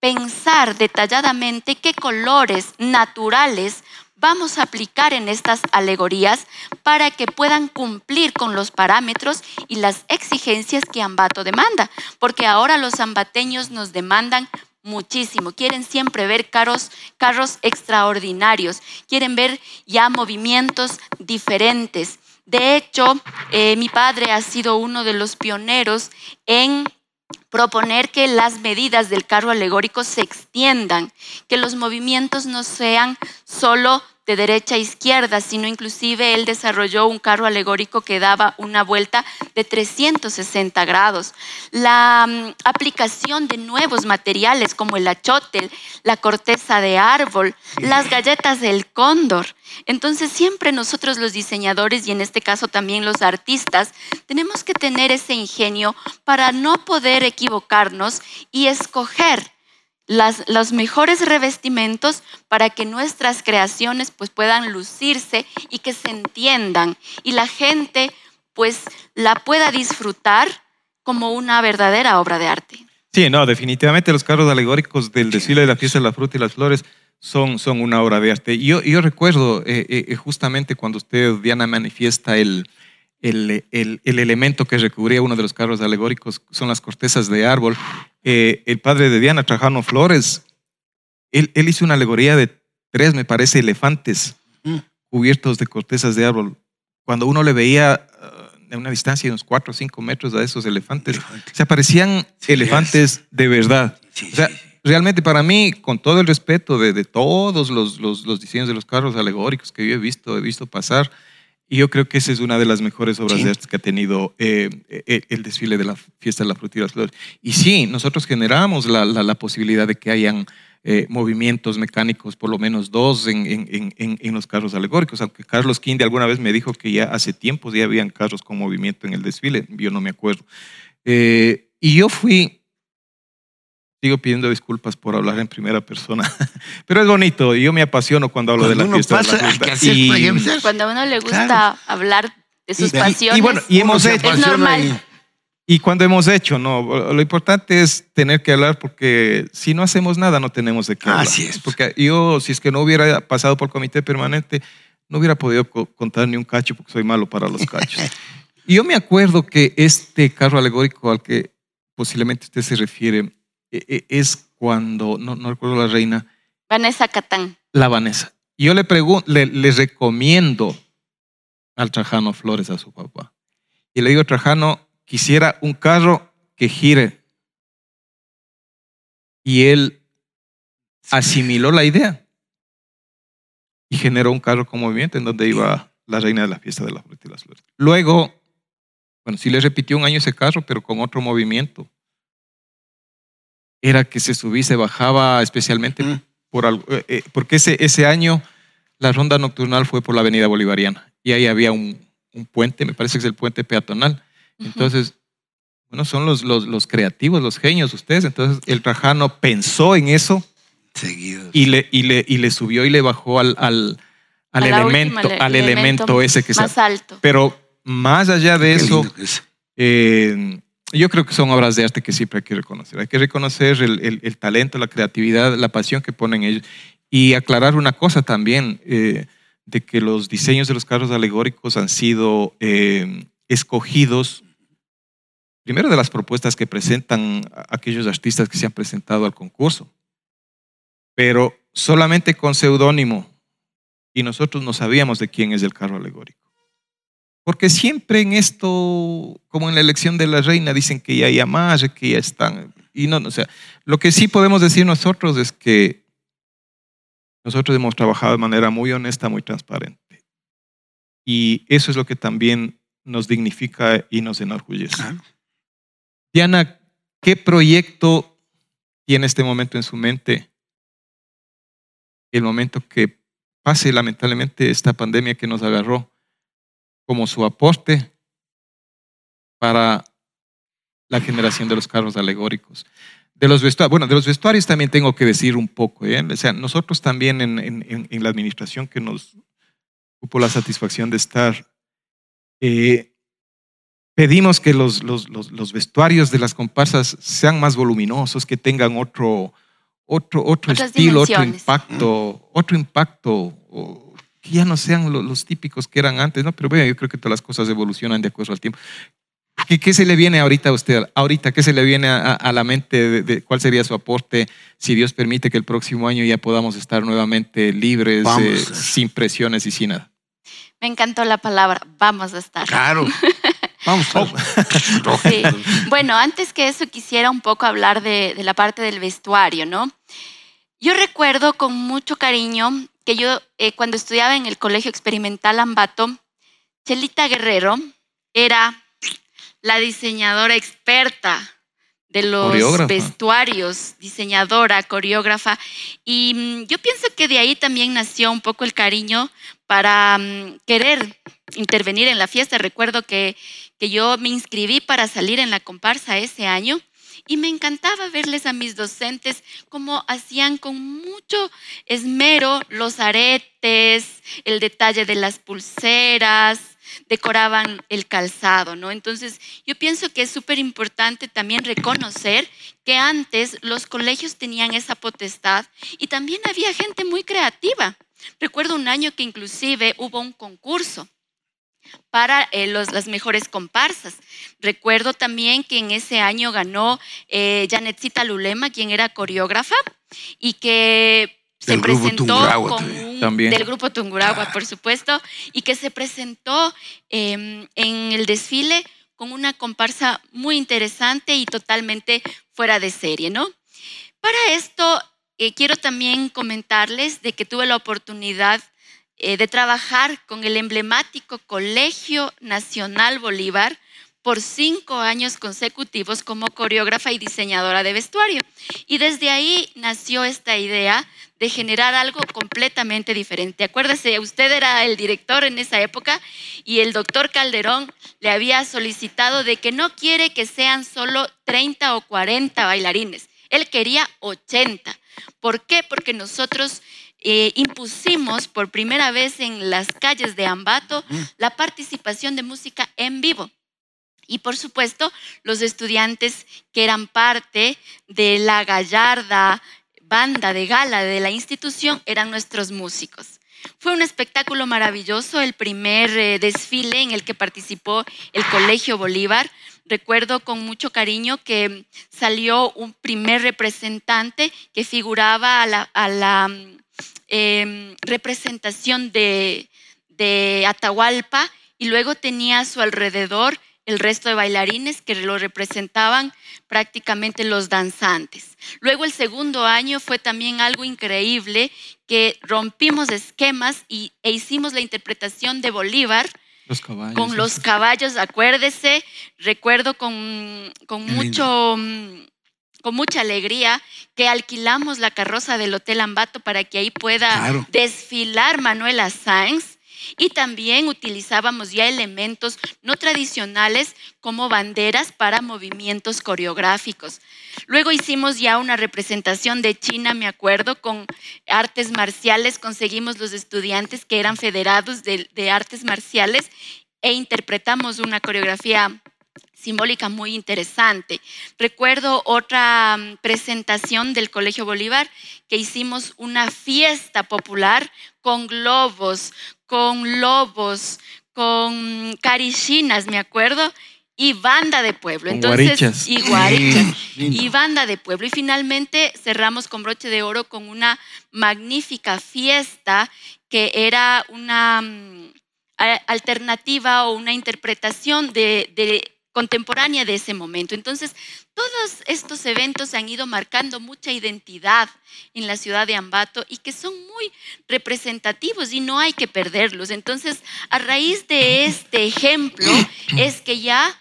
pensar detalladamente qué colores naturales vamos a aplicar en estas alegorías para que puedan cumplir con los parámetros y las exigencias que Ambato demanda, porque ahora los ambateños nos demandan muchísimo, quieren siempre ver carros, carros extraordinarios, quieren ver ya movimientos diferentes. De hecho, eh, mi padre ha sido uno de los pioneros en proponer que las medidas del carro alegórico se extiendan, que los movimientos no sean solo de derecha a izquierda, sino inclusive él desarrolló un carro alegórico que daba una vuelta de 360 grados. La mm, aplicación de nuevos materiales como el achotel, la corteza de árbol, las galletas del cóndor. Entonces siempre nosotros los diseñadores y en este caso también los artistas tenemos que tener ese ingenio para no poder equivocarnos y escoger los mejores revestimentos para que nuestras creaciones pues puedan lucirse y que se entiendan y la gente pues la pueda disfrutar como una verdadera obra de arte. Sí, no, definitivamente los carros alegóricos del desfile de la fiesta de la fruta y las flores son, son una obra de arte. Yo, yo recuerdo eh, eh, justamente cuando usted, Diana, manifiesta el, el, el, el, elemento que recubría uno de los carros alegóricos son las cortezas de árbol. Eh, el padre de Diana, Trajano Flores, él, él, hizo una alegoría de tres, me parece, elefantes mm. cubiertos de cortezas de árbol. Cuando uno le veía uh, de una distancia de unos cuatro o cinco metros a esos elefantes, se aparecían elefantes de verdad. o sea, realmente para mí, con todo el respeto de, de todos los, los, los diseños de los carros alegóricos que yo he visto, he visto pasar, y yo creo que esa es una de las mejores obras de arte que ha tenido eh, eh, el desfile de la fiesta de la fruta y las flores. Y sí, nosotros generamos la, la, posibilidad de que hayan eh, movimientos mecánicos, por lo menos dos en, en, en, en, los carros alegóricos, aunque Carlos Kinde alguna vez me dijo que ya hace tiempos ya habían carros con movimiento en el desfile, yo no me acuerdo. y yo fui Sigo pidiendo disculpas por hablar en primera persona, [LAUGHS] pero es bonito y yo me apasiono cuando hablo de la fiesta. y, cuando a uno le gusta hablar de sus pasiones, y, bueno, y hemos hecho, es normal. Y cuando hemos hecho, no, lo importante es tener que hablar porque si no hacemos nada no tenemos de qué hablar. Así es. Porque yo, si es que no hubiera pasado por comité permanente, no hubiera podido contar ni un cacho porque soy malo para los cachos. [LAUGHS] y yo me acuerdo que este carro alegórico al que posiblemente usted se refiere, es cuando, no, no recuerdo la reina. Vanessa Catán. La Vanessa. Yo le, pregunto, le, recomiendo al Trajano Flores a su papá. Y le digo, Trajano, quisiera un carro que gire. Y él asimiló la idea y generó un carro con movimiento en donde iba la reina de la fiesta de la fruta y las flores. Luego, bueno, sí le repitió un año ese carro, pero con otro movimiento era que se subía y se bajaba especialmente mm. por algo, eh, eh, porque ese, ese año la ronda nocturnal fue por la avenida bolivariana y ahí había un, un puente, me parece que es el puente peatonal. Entonces, bueno, son los, los, los, creativos, los genios ustedes. Entonces, el Trajano pensó en eso y le, y, le, y le subió y le bajó al, al, al elemento, al elemento, ese que más alto. Pero más allá de eso, eh, yo creo que son obras de arte que siempre hay que reconocer. Hay que reconocer el, talento, la creatividad, la pasión que ponen ellos. Y aclarar una cosa también, eh, de que los diseños de los carros alegóricos han sido eh, escogidos, primero de las propuestas que presentan aquellos artistas que se han presentado al concurso, pero solamente con seudónimo, y nosotros no sabíamos de quién es el carro alegórico. Porque siempre en esto, como en la elección de la reina, dicen que ya hay más, que ya están. Y no, o sea, lo que sí podemos decir nosotros es que nosotros hemos trabajado de manera muy honesta, muy transparente. Y eso es lo que también nos dignifica y nos enorgullece. Diana, ¿qué proyecto tiene este momento en su mente? El momento que pase lamentablemente esta pandemia que nos agarró como su aporte para la generación de los carros alegóricos. De los vestuarios, bueno, de los vestuarios también tengo que decir un poco. ¿eh? O sea, nosotros también en, la administración que nos ocupó la satisfacción de estar, eh, pedimos que los, los, vestuarios de las comparsas sean más voluminosos, que tengan otro, otro, otro estilo, otro impacto, otro impacto que ya no sean los, típicos que eran antes, ¿no? Pero bueno, yo creo que todas las cosas evolucionan de acuerdo al tiempo. ¿Qué, qué se le viene ahorita a usted? Ahorita, ¿qué se le viene a, la mente? De, ¿Cuál sería su aporte si Dios permite que el próximo año ya podamos estar nuevamente libres, eh, sin presiones y sin nada? Me encantó la palabra, vamos a estar. Claro. [LAUGHS] Vamos. sí. Bueno, antes que eso quisiera un poco hablar de, de la parte del vestuario, ¿no? Yo recuerdo con mucho cariño que yo eh, cuando estudiaba en el Colegio Experimental Ambato, Chelita Guerrero era la diseñadora experta de los vestuarios, diseñadora, coreógrafa. Y mm, yo pienso que de ahí también nació un poco el cariño para mm, querer intervenir en la fiesta. Recuerdo que, que yo me inscribí para salir en la comparsa ese año y me encantaba verles a mis docentes cómo hacían con mucho esmero los aretes, el detalle de las pulseras, decoraban el calzado, ¿no? Entonces, yo pienso que es súper importante también reconocer que antes los colegios tenían esa potestad y también había gente muy creativa. Recuerdo un año que inclusive hubo un concurso para eh, las mejores comparsas. Recuerdo también que en ese año ganó eh, Janetcita Lulema, quien era coreógrafa, y que se presentó con también. del grupo Tunguragua, por supuesto, y que se presentó em, en el desfile con una comparsa muy interesante y totalmente fuera de serie, ¿no? Para esto, eh, quiero también comentarles de que tuve la oportunidad eh, de trabajar con el emblemático Colegio Nacional Bolívar por cinco años consecutivos como coreógrafa y diseñadora de vestuario. Y desde ahí nació esta idea de generar algo completamente diferente. Acuérdese, usted era el director en esa época y el doctor Calderón le había solicitado de que no quiere que sean solo 30 o 40 bailarines. Él quería 80. ¿Por qué? Porque nosotros eh, impusimos por primera vez en las calles de Ambato la participación de música en vivo. Y por supuesto, los estudiantes que eran parte de la gallarda banda de gala de la institución eran nuestros músicos. Fue un espectáculo maravilloso, el primer eh, desfile en el que participó el Colegio Bolívar. Recuerdo con mucho cariño que salió un primer representante que figuraba a la, Em, representación de, de Atahualpa y luego tenía a su alrededor el resto de bailarines que lo representaban prácticamente los danzantes. Luego el segundo año fue también algo increíble que rompimos esquemas y, e hicimos la interpretación de Bolívar con los caballos, acuérdese, recuerdo con, con mucho con mucha alegría que alquilamos la carroza del Hotel Ambato para que ahí pueda desfilar Manuela Sáenz. Y también utilizábamos ya elementos no tradicionales como banderas para movimientos coreográficos. Luego hicimos ya una representación de China, me acuerdo, con artes marciales, conseguimos los estudiantes que eran federados de, de artes marciales e interpretamos una coreografía simbólica muy interesante. Recuerdo otra mm, presentación del Colegio Bolívar que hicimos una fiesta popular con globos, con lobos, con carichinas, me acuerdo, y banda de pueblo. Entonces, guarichas. y guarichas. Mm, y banda de pueblo. Y finalmente cerramos con broche de oro con una magnífica fiesta que era una mm, alternativa o una interpretación de, de contemporánea de ese momento. Entonces, todos estos eventos han ido marcando mucha identidad en la ciudad de Ambato y que son muy representativos y no hay que perderlos. Entonces, a raíz de este ejemplo [CLEARS THROAT] es que ya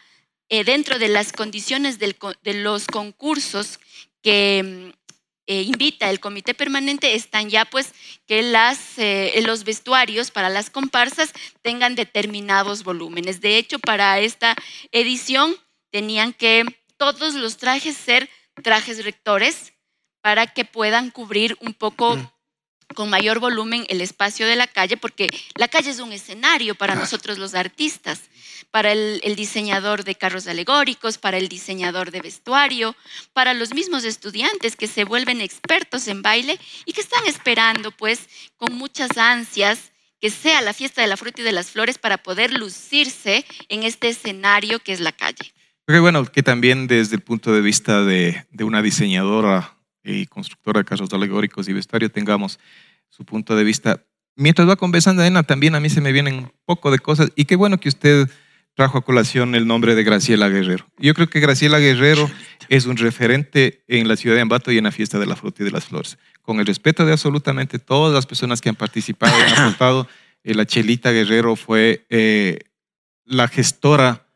eh, dentro de las condiciones del de los concursos que mm, eh, invita el comité permanente están ya pues que las, eh, los vestuarios para las comparsas tengan determinados volúmenes. De hecho, para esta edición tenían que todos los trajes ser trajes rectores para que puedan cubrir un poco con mayor volumen el espacio de la calle, porque la calle es un escenario para nosotros los artistas, para el, el diseñador de carros alegóricos, para el diseñador de vestuario, para los mismos estudiantes que se vuelven expertos en baile y que están esperando pues con muchas ansias que sea la fiesta de la fruta y de las flores para poder lucirse en este escenario que es la calle. Porque bueno, que también desde el punto de vista de, de una diseñadora y constructora de carros alegóricos y vestuario tengamos su punto de vista. Mientras va conversando, Ana, también a mí se me vienen un poco de cosas. Y qué bueno que usted trajo a colación el nombre de Graciela Guerrero. Yo creo que Graciela Guerrero [LAUGHS] es un referente en la ciudad de Ambato y en la fiesta de la fruta y de las flores. Con el respeto de absolutamente todas las personas que han participado y han [COUGHS] aportado, eh, la Chelita Guerrero fue eh, la gestora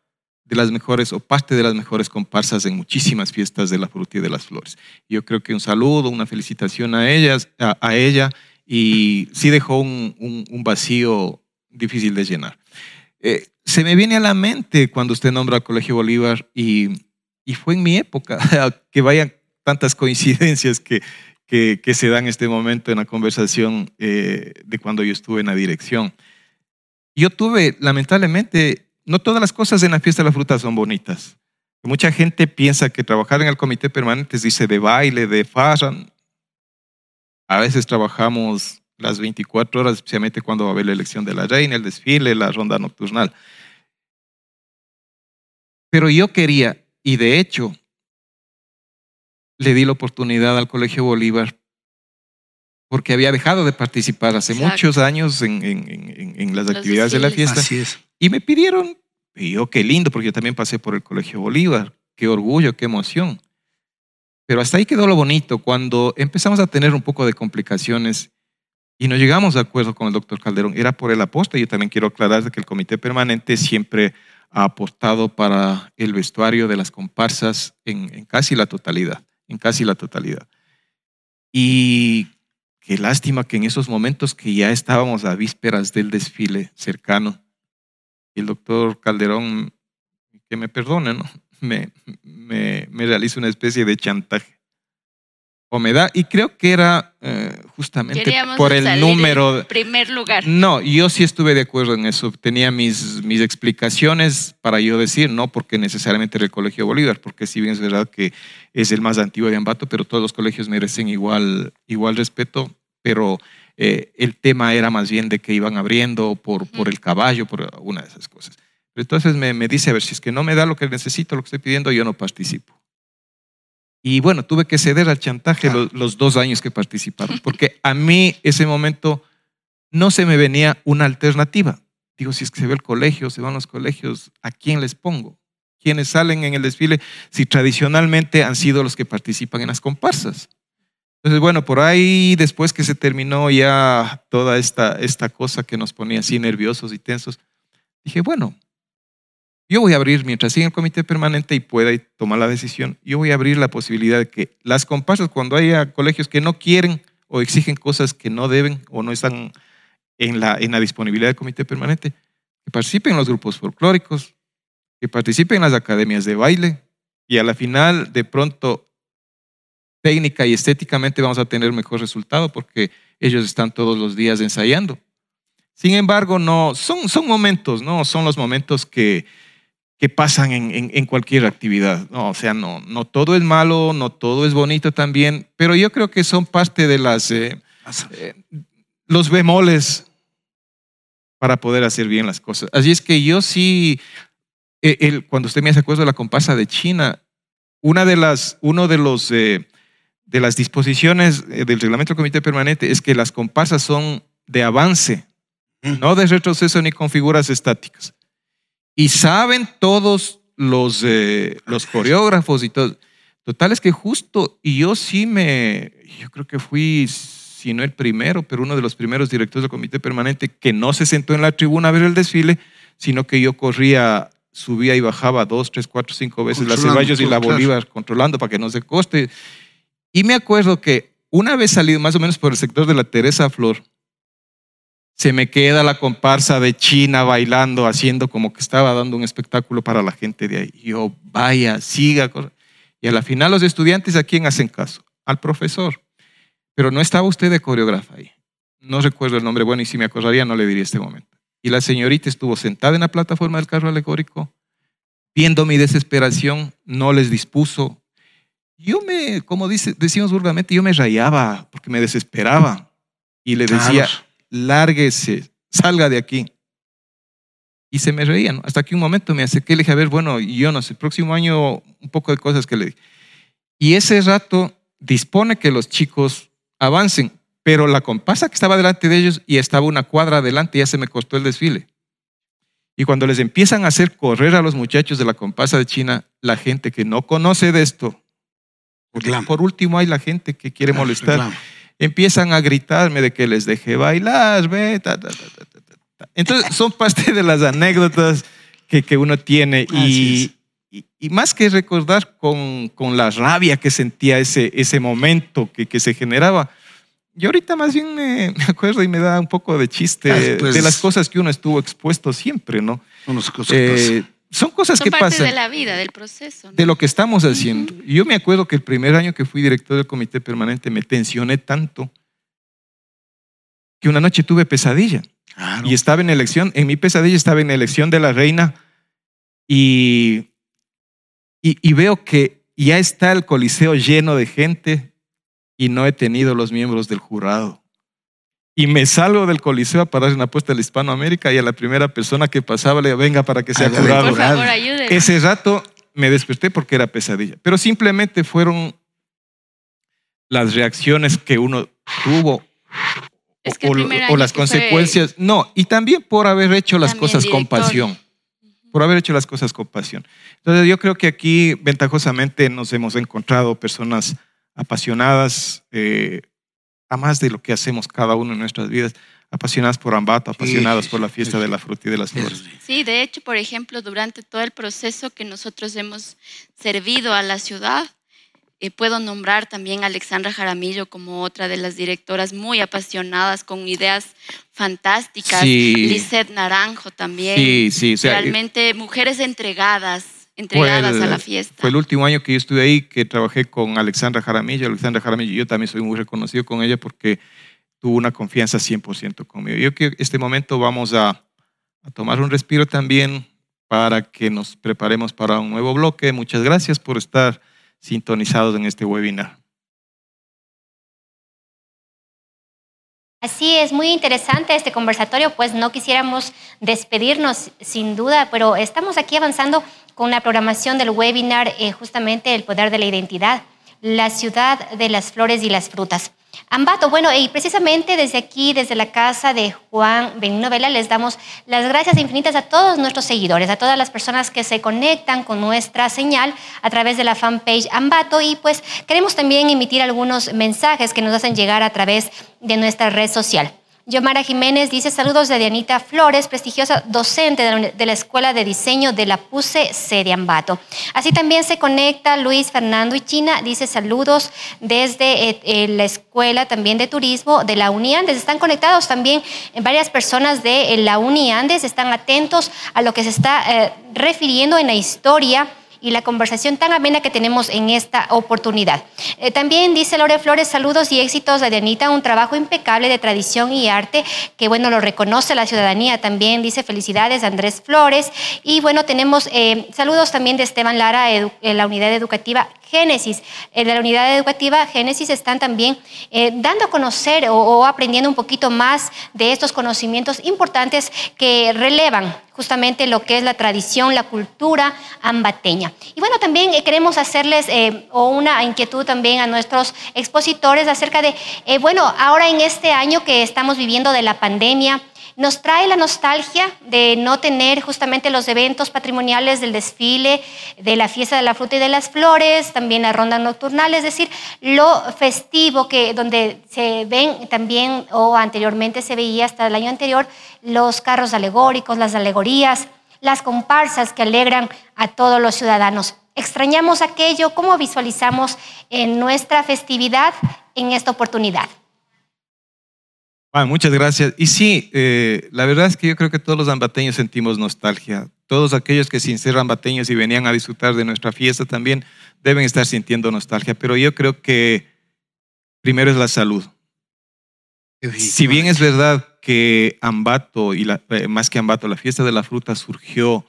de las mejores o parte de las mejores comparsas en muchísimas fiestas de la fruta y de las flores. Yo creo que un saludo, una felicitación a ellas, a, a ella, y sí dejó un, un- un vacío difícil de llenar. Eh, se me viene a la mente cuando usted nombra al Colegio Bolívar y, y fue en mi época, [LAUGHS] que vayan tantas coincidencias que, que, que se dan en este momento en la conversación eh, de cuando yo estuve en la dirección. Yo tuve, lamentablemente, no todas las cosas en la fiesta de la fruta son bonitas. Mucha gente piensa que trabajar en el comité permanente es dice de baile, de farra. A veces trabajamos las 24 horas, especialmente cuando va a haber la elección de la reina, el desfile, la ronda nocturnal. Pero yo quería, y de hecho, le di la oportunidad al Colegio Bolívar porque había dejado de participar hace Exacto. muchos años en, en- en- en las Los actividades de la fiesta. Así es. Y me pidieron, y yo qué lindo, porque yo también pasé por el Colegio Bolívar, qué orgullo, qué emoción. Pero hasta ahí quedó lo bonito, cuando empezamos a tener un poco de complicaciones y no llegamos de acuerdo con el doctor Calderón, era por el aposta. Yo también quiero aclarar que el comité permanente siempre ha aportado para el vestuario de las comparsas en, en casi la totalidad, en casi la totalidad. Y qué lástima que en esos momentos que ya estábamos a vísperas del desfile cercano, el doctor Calderón, que me perdone, ¿no? Me, me, me realiza una especie de chantaje. O me da, y creo que era eh, justamente Queríamos por el salir número. en primer lugar. No, yo sí estuve de acuerdo en eso. Tenía mis, mis explicaciones para yo decir, no porque necesariamente era el Colegio Bolívar, porque si bien es verdad que es el más antiguo de Ambato, pero todos los colegios merecen igual, igual respeto, pero eh, el tema era más bien de que iban abriendo por, por el caballo, por una de esas cosas. Pero entonces me, me dice, a ver, si es que no me da lo que necesito, lo que estoy pidiendo, yo no participo. Y bueno, tuve que ceder al chantaje Claro. los, los dos años que participaron, porque a mí ese momento no se me venía una alternativa. Digo, si es que se ve el colegio, se van los colegios, ¿a quién les pongo? ¿Quiénes salen en el desfile si tradicionalmente han sido los que participan en las comparsas? Entonces, bueno, por ahí después que se terminó ya toda esta, esta cosa que nos ponía así nerviosos y tensos, dije, bueno, yo voy a abrir, mientras siga el comité permanente y pueda tomar la decisión, yo voy a abrir la posibilidad de que las comparsas, cuando haya colegios que no quieren o exigen cosas que no deben o no están en la, disponibilidad del comité permanente, que participen en los grupos folclóricos, que participen en las academias de baile y a la final, de pronto, técnica y estéticamente vamos a tener mejor resultado porque ellos están todos los días ensayando. Sin embargo, no, son momentos, ¿no? Son los momentos que, que pasan en, en- en cualquier actividad. No, o sea, no, no todo es malo, no todo es bonito también, pero yo creo que son parte de las, eh, eh, los bemoles para poder hacer bien las cosas. Así es que yo sí, eh, cuando usted me hace acuerdo de la comparsa de China, una de las, uno de los eh, de las disposiciones del reglamento del comité permanente es que las comparsas son de avance, mm. no de retroceso ni con figuras estáticas. Y saben todos los, los coreógrafos y todo. Total es que justo, y yo sí me, yo creo que fui si no el primero, pero uno de los primeros directores del comité permanente que no se sentó en la tribuna a ver el desfile, sino que yo corría, subía y bajaba dos, tres, cuatro, cinco veces las Ceballos y la Bolívar controlando para que no se coste. Y me acuerdo que una vez salido más o menos por el sector de la Teresa Flor, se me queda la comparsa de China bailando, haciendo como que estaba dando un espectáculo para la gente de ahí. Yo, vaya, siga. Y a la final los estudiantes a quién hacen caso? Al profesor. Pero no estaba usted de coreógrafa ahí. No recuerdo el nombre, bueno, y si me acordaría no le diría este momento. Y la señorita estuvo sentada en la plataforma del carro alegórico, viendo mi desesperación, no les dispuso. Yo me, como dice, decimos vulgarmente, yo me rayaba porque me desesperaba y le decía, lárguese, salga de aquí. Y se me reían. Hasta que un momento me acerqué y le dije, a ver, bueno, yo no sé, el próximo año un poco de cosas que le dije. Y ese rato dispone que los chicos avancen. Pero la compasa que estaba delante de ellos y estaba una cuadra adelante, ya se me costó el desfile. Y cuando les empiezan a hacer correr a los muchachos de la compasa de China, la gente que no conoce de esto, por último hay la gente que quiere [LAUGHS] molestar, empiezan a gritarme de que les deje bailar, ve, Entonces [LAUGHS] son parte de las anécdotas que, que uno tiene y, y, más que recordar con, con, la rabia que sentía ese, ese momento que, que se generaba, yo ahorita más bien [LAUGHS] me, acuerdo y me da un poco de chiste ah, pues de las cosas que uno estuvo expuesto siempre, ¿no? Eh, son cosas son que parte pasan. de la vida, del proceso. De lo que estamos haciendo. Y yo me acuerdo que el primer año que fui director del comité permanente me tensioné tanto que una noche tuve pesadilla. Y estaba en elección, en mi pesadilla estaba en elección de la reina y y, veo que ya está el coliseo lleno de gente y no he tenido los miembros del jurado. Y me salgo del coliseo a parar en la puesta de Hispanoamérica y a la primera persona que pasaba le digo, venga para que sea jurado. Por favor, Ese rato me desperté porque era pesadilla. Pero simplemente fueron las reacciones que uno tuvo o, las consecuencias. No, y también por haber hecho las cosas con pasión por haber hecho las cosas con pasión. Entonces yo creo que aquí ventajosamente nos hemos encontrado personas apasionadas, eh, a más de lo que hacemos cada uno en nuestras vidas, apasionadas por Ambato, apasionadas por la fiesta de la fruta y de las flores. Sí, de hecho, por ejemplo, durante todo el proceso que nosotros hemos servido a la ciudad, eh, puedo nombrar también a Alexandra Jaramillo como otra de las directoras muy apasionadas, con ideas fantásticas. Sí. Naranjo también. Sí, sí. Realmente mujeres entregadas, entregadas a la fiesta. Fue el último año que yo estuve ahí que trabajé con Alexandra Jaramillo. Alexandra Jaramillo, yo también soy muy reconocido con ella porque tuvo una confianza 100% conmigo. Yo creo que este momento vamos a, a tomar un respiro también para que nos preparemos para un nuevo bloque. Muchas gracias por estar sintonizados en este webinar. Así es, muy interesante este conversatorio, pues no quisiéramos despedirnos sin duda, pero estamos aquí avanzando con la programación del webinar eh, justamente El Poder de la Identidad, la ciudad de las flores y las frutas. Ambato, bueno, y precisamente desde aquí, desde la casa de Juan Benigno Vela, les damos las gracias infinitas a todos nuestros seguidores, a todas las personas que se conectan con nuestra señal a través de la fanpage Ambato y pues queremos también emitir algunos mensajes que nos hacen llegar a través de nuestra red social. Yomara Jiménez dice saludos de Dianita Flores, prestigiosa docente de la, Escuela de Diseño de la PUSE sede Ambato. Así también se conecta Luis Fernando y China, dice saludos desde eh, eh, la Escuela también de Turismo de la UNIANDES. Están conectados también varias personas de eh, la UNIANDES, están atentos a lo que se está refiriendo en la historia y la conversación tan amena que tenemos en esta oportunidad. Eh, también dice Lore Flores, saludos y éxitos de Anita, un trabajo impecable de tradición y arte, que bueno, lo reconoce la ciudadanía también, dice felicidades Andrés Flores. Y bueno, tenemos eh, saludos también de Esteban Lara, en la unidad educativa Génesis. En la unidad educativa Génesis están también eh, dando a conocer o, aprendiendo un poquito más de estos conocimientos importantes que relevan justamente lo que es la tradición, la cultura ambateña. Y bueno, también eh, queremos hacerles eh, una inquietud también a nuestros expositores acerca de, bueno, ahora en este año que estamos viviendo de la pandemia, nos trae la nostalgia de no tener justamente los eventos patrimoniales del desfile, de la fiesta de la fruta y de las flores, también la ronda nocturnal, es decir, lo festivo que donde se ven también o anteriormente se veía hasta el año anterior los carros alegóricos, las alegorías, las comparsas que alegran a todos los ciudadanos. Extrañamos aquello, ¿cómo visualizamos en nuestra festividad en esta oportunidad? muchas gracias. Y sí, eh, la verdad es que yo creo que todos los ambateños sentimos nostalgia. Todos aquellos que sin ser ambateños y venían a disfrutar de nuestra fiesta también deben estar sintiendo nostalgia. Pero yo creo que primero es la salud. Si bien es verdad que Ambato, y eh, más que Ambato, la fiesta de la fruta surgió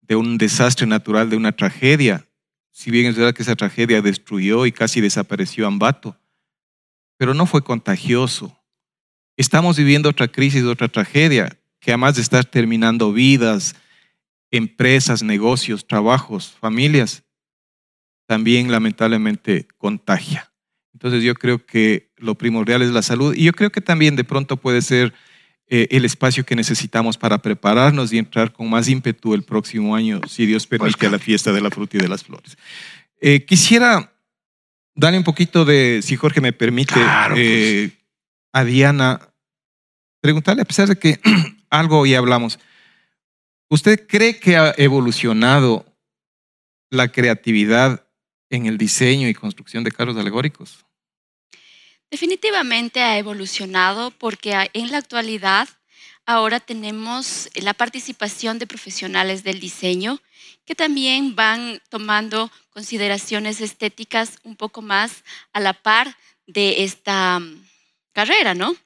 de un desastre natural, de una tragedia, si bien es verdad que esa tragedia destruyó y casi desapareció Ambato, pero no fue contagioso Estamos viviendo otra crisis, otra tragedia, que además de estar terminando vidas, empresas, negocios, trabajos, familias, también lamentablemente contagia. Entonces yo creo que lo primordial es la salud y yo creo que también de pronto puede ser eh, el espacio que necesitamos para prepararnos y entrar con más ímpetu el próximo año, si Dios permite, pues a la fiesta de la fruta y de las flores. Eh, quisiera darle un poquito de, si Jorge me permite, eh, a Diana preguntarle, a pesar de que [CLEARS THROAT] algo hoy hablamos, ¿usted cree que ha evolucionado la creatividad en el diseño y construcción de carros alegóricos? Definitivamente ha evolucionado porque en la actualidad ahora tenemos la participación de profesionales del diseño que también van tomando consideraciones estéticas un poco más a la par de esta mm, carrera, ¿no?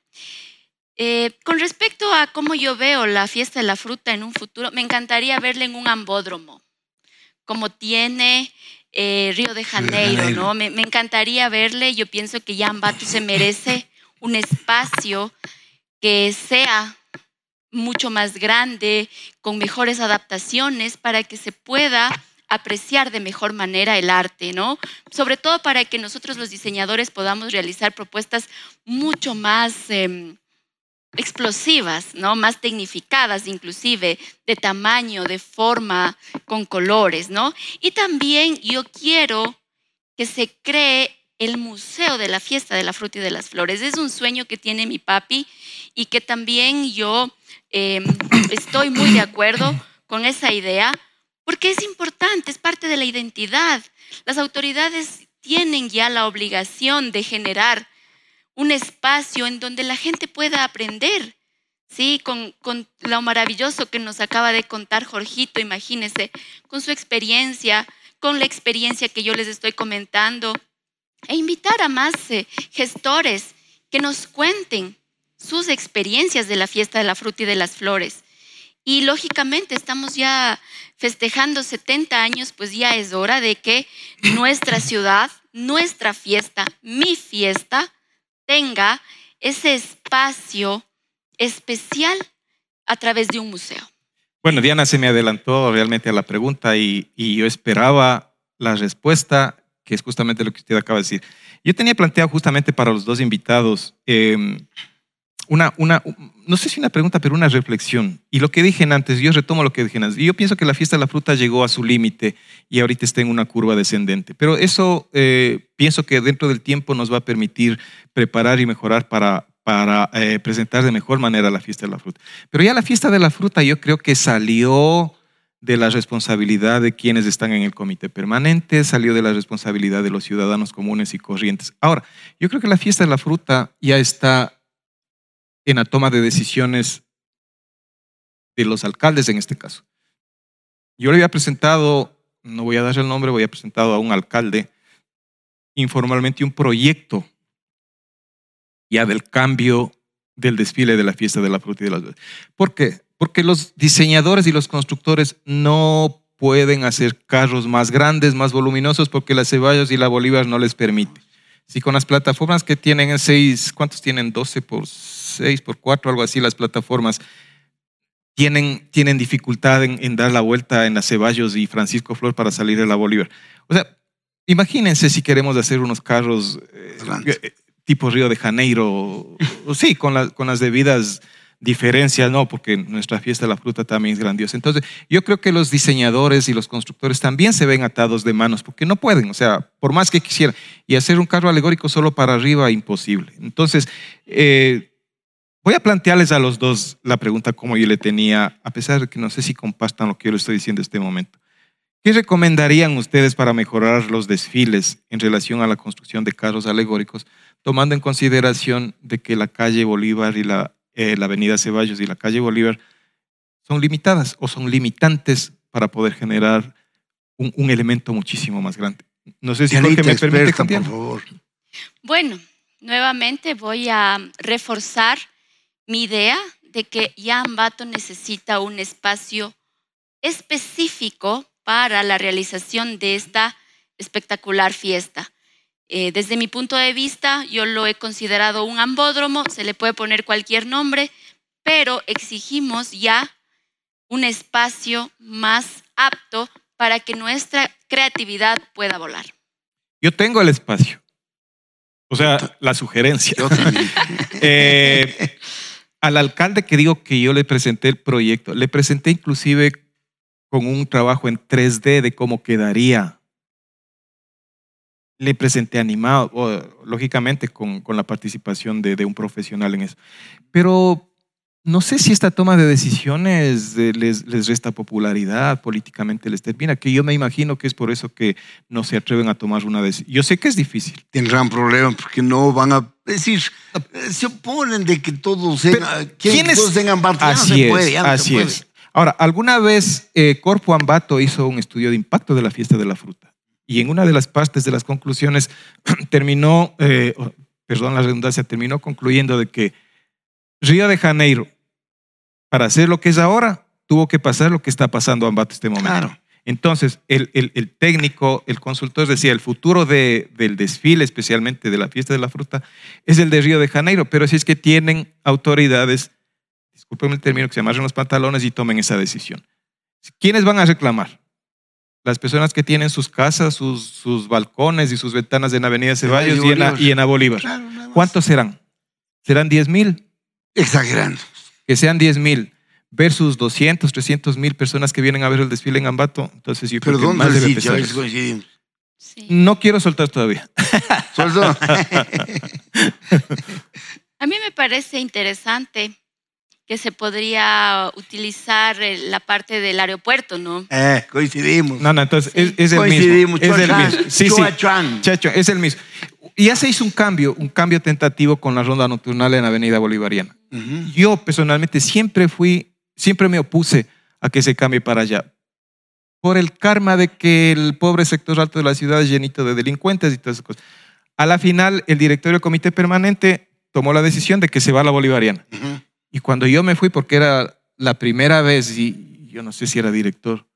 Eh, con respecto a cómo yo veo la fiesta de la fruta en un futuro, me encantaría verla en un ambódromo, como tiene eh, Río de Janeiro, ¿no? Me, encantaría verle, yo pienso que ya Ambato se merece un espacio que sea mucho más grande, con mejores adaptaciones, para que se pueda apreciar de mejor manera el arte, ¿no? Sobre todo para que nosotros los diseñadores podamos realizar propuestas mucho más... Em, explosivas, ¿no? Más tecnificadas inclusive, de tamaño, de forma, con colores, ¿no? Y también yo quiero que se cree el Museo de la Fiesta de la Fruta y de las Flores. Es un sueño que tiene mi papi y que también yo em, estoy muy de acuerdo con esa idea porque es importante, es parte de la identidad. Las autoridades tienen ya la obligación de generar un espacio en donde la gente pueda aprender, ¿sí? Con, lo maravilloso que nos acaba de contar Jorgito, imagínense, con su experiencia, con la experiencia que yo les estoy comentando, e invitar a más eh, gestores que nos cuenten sus experiencias de la fiesta de la fruta y de las flores. Y lógicamente estamos ya festejando 70 años, pues ya es hora de que nuestra ciudad, nuestra fiesta, mi fiesta, tenga ese espacio especial a través de un museo. Bueno, Diana se me adelantó realmente a la pregunta y, yo esperaba la respuesta, que es justamente lo que usted acaba de decir. Yo tenía planteado justamente para los dos invitados em, una, una, no sé si una pregunta, pero una reflexión. Y lo que dije antes, yo retomo lo que dije antes. Yo pienso que la fiesta de la fruta llegó a su límite y ahorita está en una curva descendente. Pero eso eh, pienso que dentro del tiempo nos va a permitir preparar y mejorar para, para eh, presentar de mejor manera la fiesta de la fruta. Pero ya la fiesta de la fruta yo creo que salió de la responsabilidad de quienes están en el comité permanente, salió de la responsabilidad de los ciudadanos comunes y corrientes. Ahora, yo creo que la fiesta de la fruta ya está en la toma de decisiones de los alcaldes en este caso. Yo le había presentado no voy a dar el nombre, voy a presentar a un alcalde informalmente un proyecto ya del cambio del desfile de la fiesta de la fruta y de las ¿Por qué? Porque los diseñadores y los constructores no pueden hacer carros más grandes, más voluminosos, porque la Ceballos y la Bolívar no les permite. Si con las plataformas que tienen seis, ¿cuántos tienen? 12 por 6 por 4, algo así, las plataformas, tienen, tienen dificultad en, dar la vuelta en la Ceballos y Francisco Flor para salir de la Bolívar. O sea, imagínense si queremos hacer unos carros eh, eh, tipo Río de Janeiro, o, sí, con, con las debidas diferencias, no, porque nuestra fiesta de la fruta también es grandiosa. Entonces, yo creo que los diseñadores y los constructores también se ven atados de manos, porque no pueden, o sea, por más que quisieran, y hacer un carro alegórico solo para arriba, imposible. Entonces, eh, voy a plantearles a los dos la pregunta como yo le tenía, a pesar de que no sé si compartan lo que yo les estoy diciendo en este momento. ¿Qué recomendarían ustedes para mejorar los desfiles en relación a la construcción de carros alegóricos, tomando en consideración de que la calle Bolívar y la eh, la avenida Ceballos y la calle Bolívar, son limitadas o son limitantes para poder generar un, elemento muchísimo más grande. No sé si Jorge me permite por favor. Bueno, nuevamente voy a reforzar mi idea de que ya Ambato necesita un espacio específico para la realización de esta espectacular fiesta. Eh, desde mi punto de vista, yo lo he considerado un ambódromo, se le puede poner cualquier nombre, pero exigimos ya un espacio más apto para que nuestra creatividad pueda volar. Yo tengo el espacio. O sea, la sugerencia. [LAUGHS] Eh, al alcalde que digo que yo le presenté el proyecto, le presenté inclusive con un trabajo en 3D de cómo quedaría le presenté animado, lógicamente con, con la participación de, de, un profesional en eso. Pero no sé si esta toma de decisiones les, les, resta popularidad, políticamente les termina, que yo me imagino que es por eso que no se atreven a tomar una decisión. Yo sé que es difícil. Tendrán problemas porque no van a decir, se oponen de que todos, tengan, todos tengan. Así es, puede, así es. Ahora, alguna vez eh, Corpo Ambato hizo un estudio de impacto de la fiesta de la fruta y en una de las partes de las conclusiones [CLEARS THROAT] terminó, eh, perdón la redundancia, terminó concluyendo de que Río de Janeiro, para hacer lo que es ahora, tuvo que pasar lo que está pasando en este momento. Entonces, el, el, técnico, el consultor decía, el futuro de, del desfile, especialmente de la fiesta de la fruta, es el de Río de Janeiro, pero si es que tienen autoridades, disculpen el término, que se amarren los pantalones y tomen esa decisión. ¿Quiénes van a reclamar? las personas que tienen sus casas, sus, sus balcones y sus ventanas en Avenida Ceballos y, en, y en Bolívar. ¿Cuántos serán? ¿Serán 10 mil? Exagerando. Que sean 10 mil versus 200, 300 mil personas que vienen a ver el desfile en Ambato. Entonces yo creo que más debe sí. No quiero soltar todavía. [LAUGHS] a mí me parece interesante que se podría utilizar la parte del aeropuerto, ¿no? Eh, coincidimos. No, no, entonces es, el mismo. Es el mismo. Sí, sí. Chacho, es el mismo. Y ya se hizo un cambio, un cambio tentativo con la ronda nocturnal en la Avenida Bolivariana. Yo personalmente siempre fui, siempre me opuse a que se cambie para allá. Por el karma de que el pobre sector alto de la ciudad es llenito de delincuentes y todas esas cosas. A la final, el directorio del comité permanente tomó la decisión de que se va a la Bolivariana. Y cuando yo me fui, porque era la primera vez, y yo no sé si era director,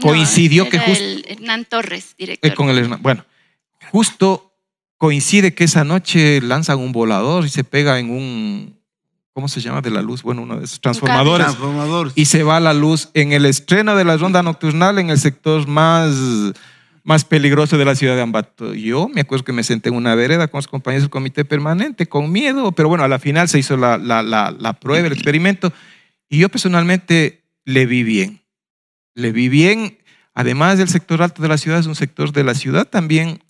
coincidió que justo... Hernán Torres, director. Eh, con el bueno, justo coincide que esa noche lanzan un volador y se pega en un, ¿cómo se llama? De la luz, bueno, uno de esos transformadores. Transformadores. Y se va la luz en el estreno de la ronda nocturnal en el sector más más peligroso de la ciudad de Ambato. Yo me acuerdo que me senté en una vereda con los compañeros del comité permanente, con miedo, pero bueno, a la final se hizo la, la, la, prueba, el experimento, y yo personalmente le vi bien. Le vi bien, además del sector alto de la ciudad, es un sector de la ciudad también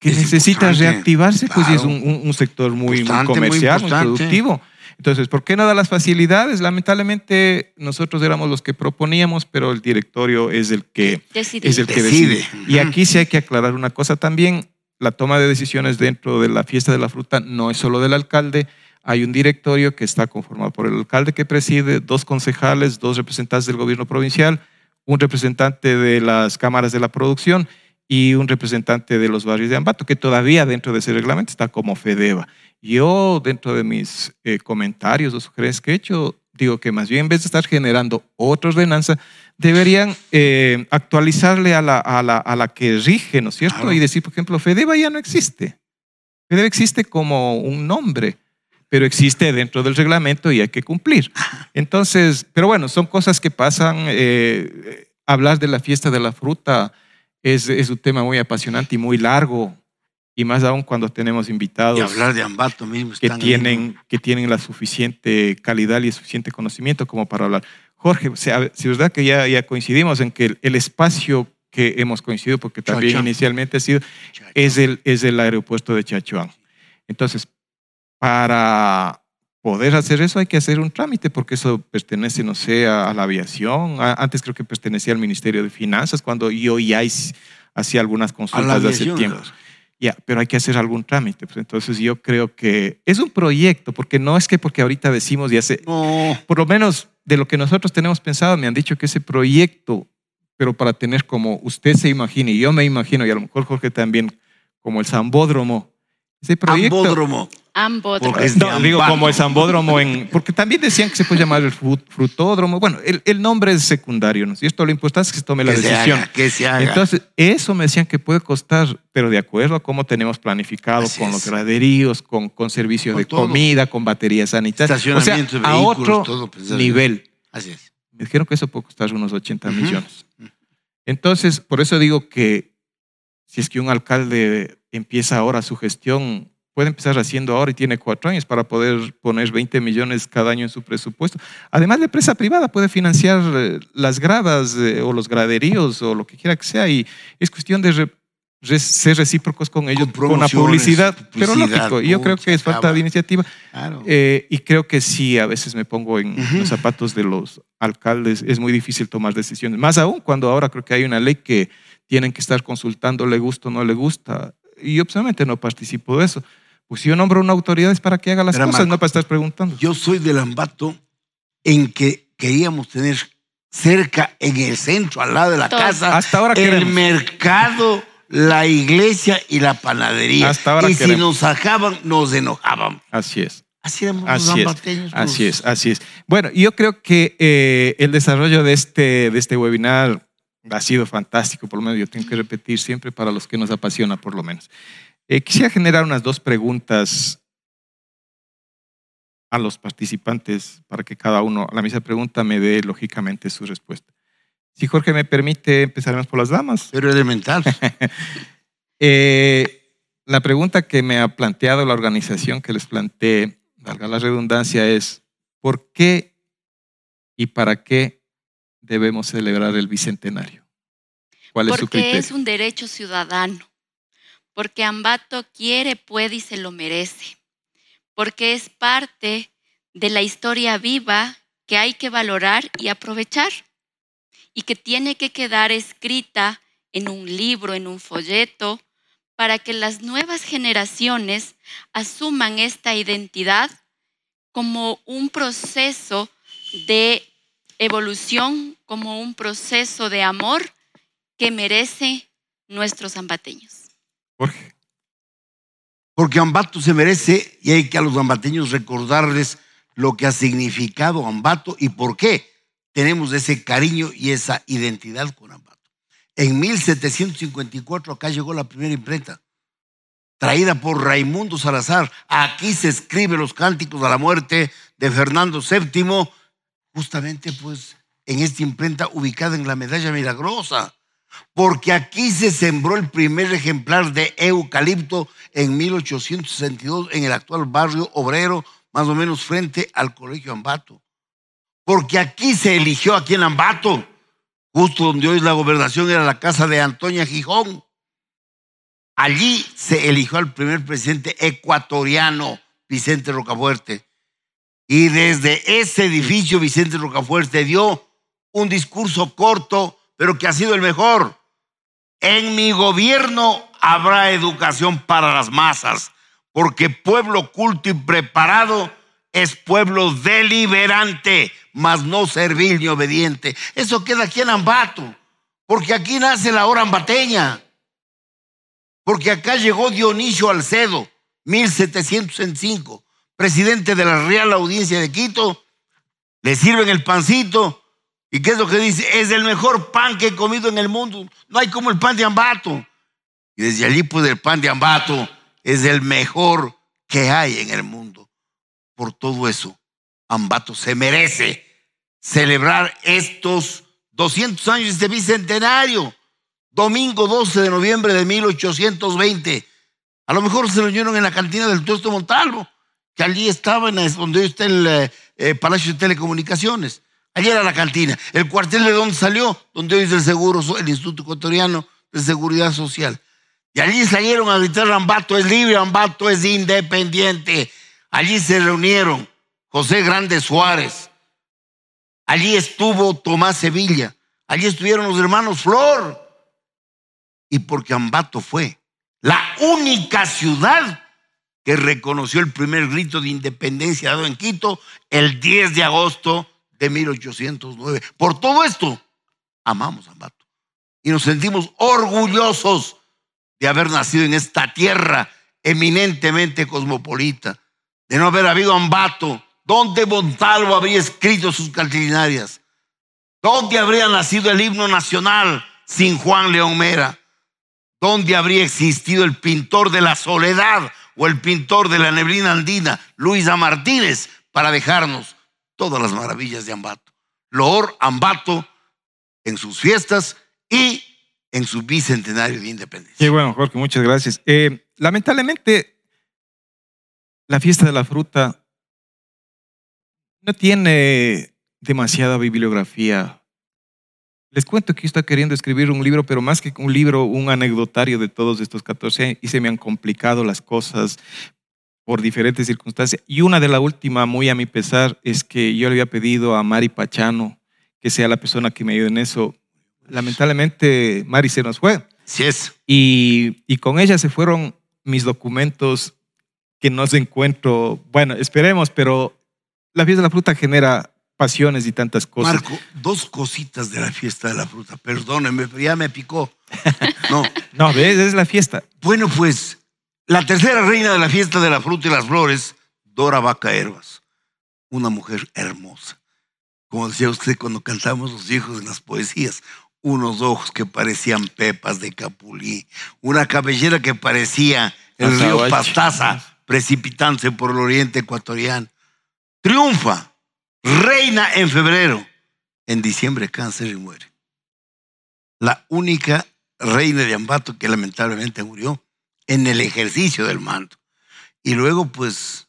que necesita reactivarse, pues es un, sector muy, muy comercial, muy, productivo. Entonces, ¿por qué no da las facilidades? Lamentablemente nosotros éramos los que proponíamos, pero el directorio es el que, es el que decide. Y aquí sí hay que aclarar una cosa también. La toma de decisiones dentro de la fiesta de la fruta no es solo del alcalde. Hay un directorio que está conformado por el alcalde que preside, dos concejales, dos representantes del gobierno provincial, un representante de las cámaras de la producción y un representante de los barrios de Ambato, que todavía dentro de ese reglamento está como FEDEVA. Yo, dentro de mis eh, comentarios o sugerencias que he hecho, digo que más bien en vez de estar generando otra ordenanza, deberían eh, actualizarle a la, a, la, a la, que rige, ¿no es cierto? Y decir, por ejemplo, FEDEVA ya no existe. FEDEVA existe como un nombre, pero existe dentro del reglamento y hay que cumplir. Entonces, pero bueno, son cosas que pasan. Eh, hablar de la fiesta de la fruta es, es, un tema muy apasionante y muy largo, y más aún cuando tenemos invitados y hablar de Ambato mismo que, tienen, que tienen la suficiente calidad y el suficiente conocimiento como para hablar. Jorge, si es verdad que ya, ya coincidimos en que el, espacio que hemos coincidido, porque también inicialmente ha sido, es el, es el aeropuerto de Chachuán. Entonces, para poder hacer eso hay que hacer un trámite porque eso pertenece, no sé, a, la aviación. antes creo que pertenecía al Ministerio de Finanzas cuando yo ya hacía algunas consultas de hace tiempo. Ya, pero hay que hacer algún trámite. Pues entonces yo creo que es un proyecto, porque no es que porque ahorita decimos ya se... Por lo menos de lo que nosotros tenemos pensado, me han dicho que ese proyecto, pero para tener como usted se imagina, y yo me imagino, y a lo mejor Jorge también, como el Zambódromo, ese proyecto... Ambódromo. Ambódromo. No, digo como el Zambódromo, en, porque también decían que se puede llamar el frutódromo. Bueno, el, el nombre es secundario, ¿no? Y esto lo importante es que se tome la decisión. que se haga. Entonces, eso me decían que puede costar, pero de acuerdo a cómo tenemos planificado, con los graderíos, con, con servicios de comida, con baterías sanitarias. O sea, a otro nivel. Así es. Me dijeron que eso puede costar unos 80 millones. Entonces, por eso digo que si es que un alcalde empieza ahora su gestión puede empezar haciendo ahora y tiene cuatro años para poder poner 20 millones cada año en su presupuesto. Además, la empresa privada puede financiar eh, las gradas eh, o los graderíos o lo que quiera que sea y es cuestión de ser recíprocos con ellos, con, la publicidad, pero lógico, yo creo que es falta de iniciativa eh, y creo que sí, a veces me pongo en los zapatos de los alcaldes, es muy difícil tomar decisiones, más aún cuando ahora creo que hay una ley que tienen que estar consultando, le gusta o no le gusta, y yo personalmente no participo de eso. Pues si yo nombro una autoridad es para que haga las cosas, no para estar preguntando. Yo soy del Ambato en que queríamos tener cerca, en el centro, al lado de la casa, Hasta ahora el mercado, la iglesia y la panadería. Hasta ahora y si nos sacaban, nos enojaban. Así es. Así éramos así los es, ambateños. Así es, así es. Bueno, yo creo que eh, el desarrollo de este, de este webinar ha sido fantástico, por lo menos yo tengo que repetir siempre para los que nos apasiona, por lo menos. Eh, quisiera generar unas dos preguntas a los participantes para que cada uno a la misma pregunta me dé lógicamente su respuesta. Si Jorge me permite, empezaremos por las damas. Pero elemental. [LAUGHS] eh, la pregunta que me ha planteado la organización que les planteé, valga la redundancia, es ¿por qué y para qué debemos celebrar el bicentenario? ¿Cuál Porque es su criterio? es un derecho ciudadano porque Ambato quiere, puede y se lo merece, porque es parte de la historia viva que hay que valorar y aprovechar y que tiene que quedar escrita en un libro, en un folleto, para que las nuevas generaciones asuman esta identidad como un proceso de evolución, como un proceso de amor que merece nuestros ambateños. Jorge. Porque Ambato se merece y hay que a los ambateños recordarles lo que ha significado Ambato y por qué tenemos ese cariño y esa identidad con Ambato. En 1754 acá llegó la primera imprenta, traída por Raimundo Salazar. Aquí se escriben los cánticos a la muerte de Fernando VII, justamente pues en esta imprenta ubicada en la Medalla Milagrosa porque aquí se sembró el primer ejemplar de eucalipto en 1862 en el actual barrio obrero, más o menos frente al Colegio Ambato. Porque aquí se eligió aquí en Ambato, justo donde hoy la gobernación era la casa de Antonia Gijón. Allí se eligió al primer presidente ecuatoriano, Vicente Rocafuerte. Y desde ese edificio Vicente Rocafuerte dio un discurso corto pero que ha sido el mejor. En mi gobierno habrá educación para las masas, porque pueblo culto y preparado es pueblo deliberante, mas no servil ni obediente. Eso queda aquí en Ambato, porque aquí nace la hora ambateña. Porque acá llegó Dionisio Alcedo, 1705, presidente de la Real Audiencia de Quito. Le sirven el pancito. ¿Y qué es lo que dice? Es el mejor pan que he comido en el mundo. No hay como el pan de Ambato. Y desde allí, pues, el pan de Ambato es el mejor que hay en el mundo. Por todo eso, Ambato se merece celebrar estos 200 años de bicentenario. Domingo 12 de noviembre de 1820. A lo mejor se lo unieron en la cantina del Tuesto Montalvo, que allí estaba en donde está el eh, eh, Palacio de Telecomunicaciones. Allí era la cantina. El cuartel de donde salió, donde hoy es el seguro, el Instituto Ecuatoriano de Seguridad Social. Y allí salieron a gritar, Ambato es libre, Ambato es independiente. Allí se reunieron José Grande Suárez. Allí estuvo Tomás Sevilla. Allí estuvieron los hermanos Flor. Y porque Ambato fue la única ciudad que reconoció el primer grito de independencia dado en Quito el 10 de agosto de 1809. Por todo esto, amamos a Ambato. Y nos sentimos orgullosos de haber nacido en esta tierra eminentemente cosmopolita, de no haber habido Ambato, donde Montalvo habría escrito sus cantilinarias, donde habría nacido el himno nacional sin Juan León Mera, donde habría existido el pintor de la soledad o el pintor de la neblina andina, Luisa Martínez, para dejarnos todas las maravillas de Ambato. Loor Ambato en sus fiestas y en su bicentenario de independencia. Qué bueno, Jorge, muchas gracias. Eh, lamentablemente, la fiesta de la fruta no tiene demasiada bibliografía. Les cuento que yo estoy queriendo escribir un libro, pero más que un libro, un anecdotario de todos estos 14 años, y se me han complicado las cosas por diferentes circunstancias. Y una de la última, muy a mi pesar, es que yo le había pedido a Mari Pachano que sea la persona que me ayude en eso lamentablemente Mari se nos fue. Sí es. Y, y con ella se fueron mis documentos que no se encuentro. Bueno, esperemos, pero la fiesta de la fruta genera pasiones y tantas cosas. Marco, dos cositas de la fiesta de la fruta. Perdónenme, pero ya me picó. No. [LAUGHS] no, ¿ves? Es la fiesta. Bueno, pues la tercera reina de la fiesta de la fruta y las flores, Dora Vaca Herbas. Una mujer hermosa. Como decía usted cuando cantamos los hijos en las poesías, unos ojos que parecían pepas de capulí, una cabellera que parecía el río Pastaza precipitándose por el oriente ecuatoriano. Triunfa, reina en febrero, en diciembre cáncer y muere. La única reina de Ambato que lamentablemente murió en el ejercicio del mando. Y luego, pues,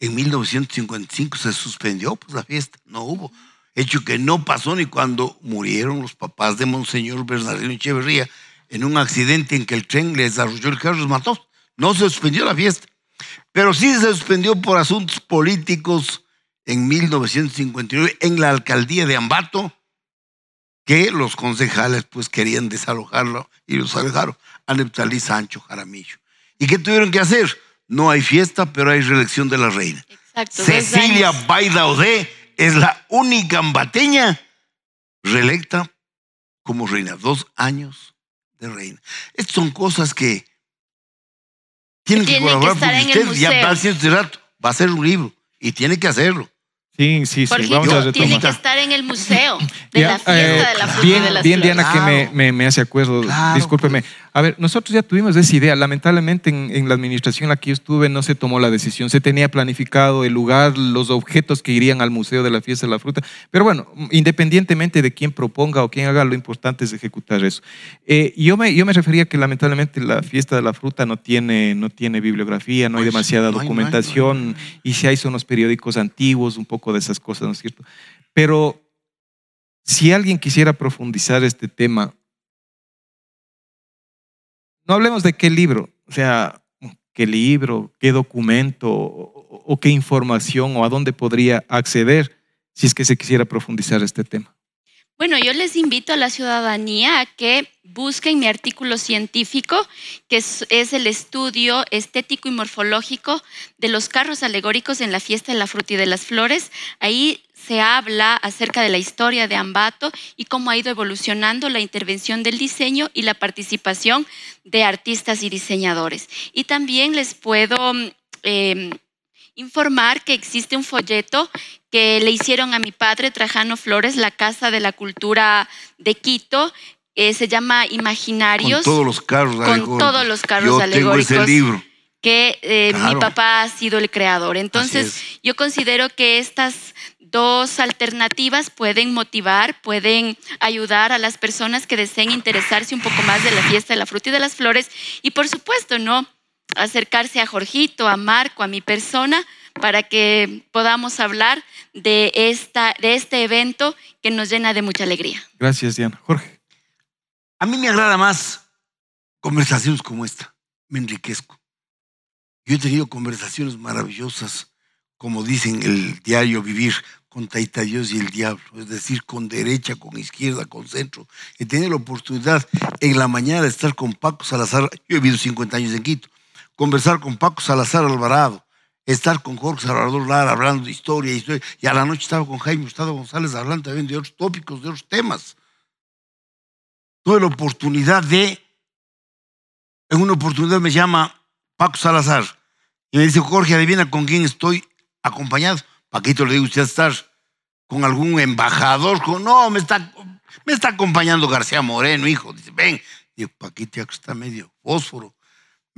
en 1955 se suspendió pues, la fiesta, no hubo hecho que no pasó ni cuando murieron los papás de Monseñor Bernardino Echeverría en un accidente en que el tren les arrolló el carro y los mató. No se suspendió la fiesta, pero sí se suspendió por asuntos políticos en 1959 en la alcaldía de Ambato, que los concejales pues querían desalojarlo y los alejaron a Neptalí Sancho Jaramillo. ¿Y qué tuvieron que hacer? No hay fiesta, pero hay reelección de la reina. Exacto, Cecilia Baida Ode es la única ambateña reelecta como reina. Dos años de reina. Estas son cosas que tienen que, colaborar que usted. Ya va a va a hacer un libro y tiene que hacerlo. Sí, sí, sí. Vamos a tiene que estar en el museo de la fiesta de la fruta bien, de las Bien, Diana, que me, me, hace acuerdo. Discúlpeme. A ver, nosotros ya tuvimos esa idea. Lamentablemente en, en, la administración en la que yo estuve no se tomó la decisión. Se tenía planificado el lugar, los objetos que irían al Museo de la Fiesta de la Fruta. Pero bueno, independientemente de quién proponga o quién haga, lo importante es ejecutar eso. Eh, yo, me, yo me refería que lamentablemente la Fiesta de la Fruta no tiene, no tiene bibliografía, no hay demasiada documentación y si hay son los periódicos antiguos, un poco de esas cosas, ¿no es cierto? Pero si alguien quisiera profundizar este tema, no hablemos de qué libro, o sea, qué libro, qué documento o, qué información o a dónde podría acceder si es que se quisiera profundizar este tema. Bueno, yo les invito a la ciudadanía a que busquen mi artículo científico, que es, el estudio estético y morfológico de los carros alegóricos en la fiesta de la fruta y de las flores. Ahí se habla acerca de la historia de Ambato y cómo ha ido evolucionando la intervención del diseño y la participación de artistas y diseñadores. Y también les puedo em, informar que existe un folleto que le hicieron a mi padre Trajano Flores, la Casa de la Cultura de Quito, eh, se llama Imaginarios. Con todos los carros Con todos los carros Yo alegóricos. Tengo ese libro. Que eh, mi papá ha sido el creador. Entonces, yo considero que estas dos alternativas pueden motivar, pueden ayudar a las personas que deseen interesarse un poco más de la fiesta de la fruta y de las flores. Y por supuesto, ¿no? Acercarse a Jorgito, a Marco, a mi persona, para que podamos hablar de, esta, de este evento que nos llena de mucha alegría. Gracias, Diana. Jorge. A mí me agrada más conversaciones como esta. Me enriquezco. Yo he tenido conversaciones maravillosas, como dicen el diario Vivir, con Taita Dios y el Diablo, es decir, con derecha, con izquierda, con centro. He tenido la oportunidad en la mañana de estar con Paco Salazar, yo he vivido 50 años en Quito, conversar con Paco Salazar Alvarado, estar con Jorge Salvador Lara hablando de historia, historia, y a la noche estaba con Jaime Gustavo González hablando también de otros tópicos, de otros temas. Tuve la oportunidad de, en una oportunidad me llama Paco Salazar y me dice, Jorge, adivina con quién estoy acompañado. Paquito le digo, usted estar con algún embajador, con, no, me está, me está acompañando García Moreno, hijo. Dice, ven. Digo, Paquito ya que está medio fósforo.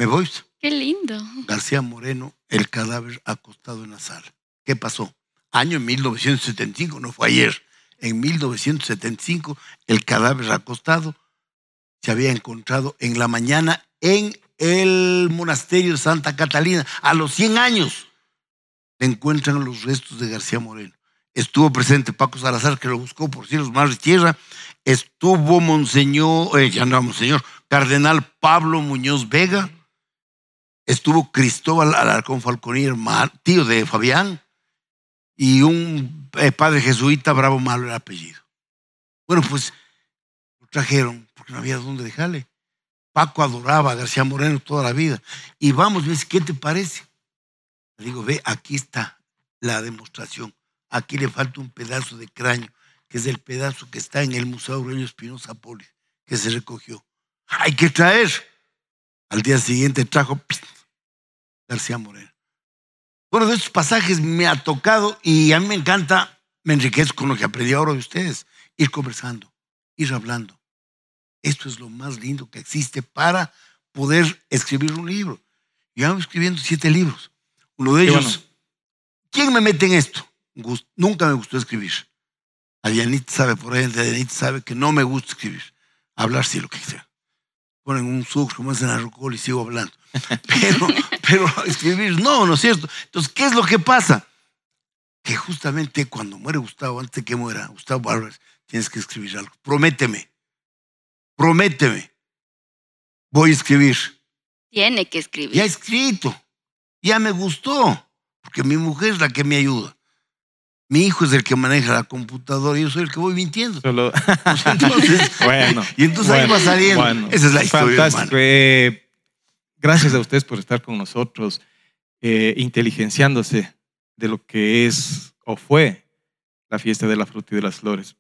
Me voy. Qué lindo. García Moreno, el cadáver acostado en la sala. ¿Qué pasó? Año 1975, no fue ayer. En 1975, el cadáver acostado se había encontrado en la mañana en el monasterio de Santa Catalina. A los 100 años se encuentran los restos de García Moreno. Estuvo presente Paco Salazar, que lo buscó por cielos, mares y tierra. Estuvo Monseñor, eh, ya no Monseñor, Cardenal Pablo Muñoz Vega. Estuvo Cristóbal Alarcón Falconier, tío de Fabián, y un eh, padre jesuita, Bravo Malo el apellido. Bueno, pues lo trajeron porque no había dónde dejarle. Paco adoraba a García Moreno toda la vida. Y vamos, dice, ¿qué te parece? Le digo, ve, aquí está la demostración. Aquí le falta un pedazo de cráneo, que es el pedazo que está en el Museo Aurelio Espinosa Poli, que se recogió. Hay que traer. Al día siguiente trajo. García Moreno. Bueno, de estos pasajes me ha tocado y a mí me encanta, me enriquezco con lo que aprendí ahora de ustedes, ir conversando, ir hablando. Esto es lo más lindo que existe para poder escribir un libro. Yo ando escribiendo siete libros. Uno de ellos, bueno. ¿quién me mete en esto? Gust- Nunca me gustó escribir. Adianita sabe, por ahí, Adianita sabe que no me gusta escribir. Hablar sí lo que sea. Ponen un sucre como es en arrocol y sigo hablando. [LAUGHS] Pero, pero escribir, no, ¿no es cierto? Entonces, ¿qué es lo que pasa? Que justamente cuando muere Gustavo, antes de que muera Gustavo Álvarez, tienes que escribir algo. Prométeme, prométeme. Voy a escribir. Tiene que escribir. Ya he escrito. Ya me gustó. Porque mi mujer es la que me ayuda. Mi hijo es el que maneja la computadora y yo soy el que voy mintiendo. [LAUGHS] Solo- entonces, [LAUGHS] bueno. y entonces ahí bueno, va saliendo. bueno. Esa es la historia, Fantástico. Eh, gracias a ustedes por estar con nosotros, eh, inteligenciándose de lo que es o fue la fiesta de la fruta y de las flores.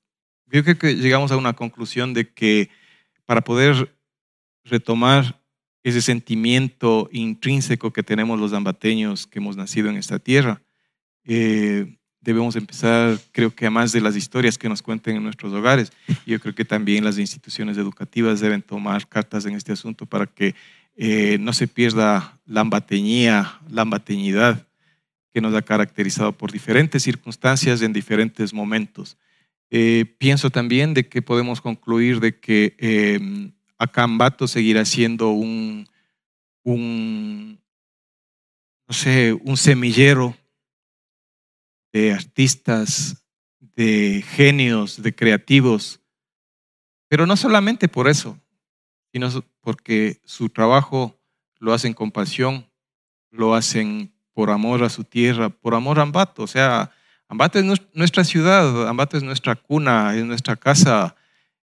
Yo creo que llegamos a una conclusión de que para poder retomar ese sentimiento intrínseco que tenemos los ambateños que hemos nacido en esta tierra, eh, debemos empezar, creo que a más de las historias que nos cuenten en nuestros hogares, yo creo que también las instituciones educativas deben tomar cartas en este asunto para que eh, no se pierda la ambateñía, la ambateñidad que nos ha caracterizado por diferentes circunstancias en diferentes momentos. Eh, pienso también de que podemos concluir de que eh, acá Ambato seguirá siendo un, un, no sé, un semillero de artistas, de genios, de creativos, pero no solamente por eso, sino porque su trabajo lo hacen con pasión, lo hacen por amor a su tierra, por amor a Ambato. O sea, Ambato es nues- nuestra ciudad, Ambato es nuestra cuna, es nuestra casa,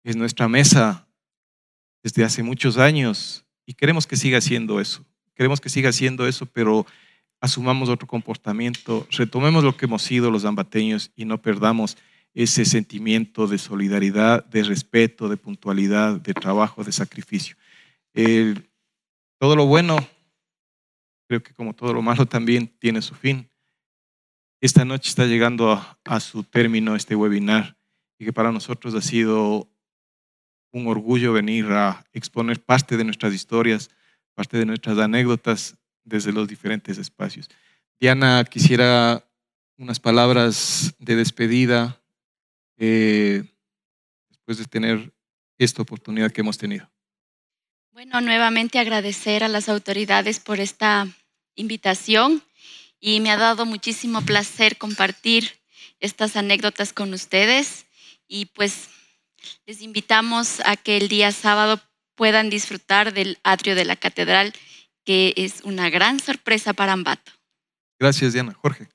es nuestra mesa desde hace muchos años y queremos que siga siendo eso. Queremos que siga siendo eso, pero asumamos otro comportamiento, retomemos lo que hemos sido los ambateños y no perdamos ese sentimiento de solidaridad, de respeto, de puntualidad, de trabajo, de sacrificio. todo lo bueno, creo que como todo lo malo también tiene su fin. Esta noche está llegando a, su término este webinar y que para nosotros ha sido un orgullo venir a exponer parte de nuestras historias, parte de nuestras anécdotas desde los diferentes espacios. Diana, quisiera unas palabras de despedida eh, después de tener esta oportunidad que hemos tenido. Bueno, nuevamente agradecer a las autoridades por esta invitación y me ha dado muchísimo placer compartir estas anécdotas con ustedes y pues les invitamos a que el día sábado puedan disfrutar del atrio de la catedral que es una gran sorpresa para Ambato. Gracias, Diana. Jorge.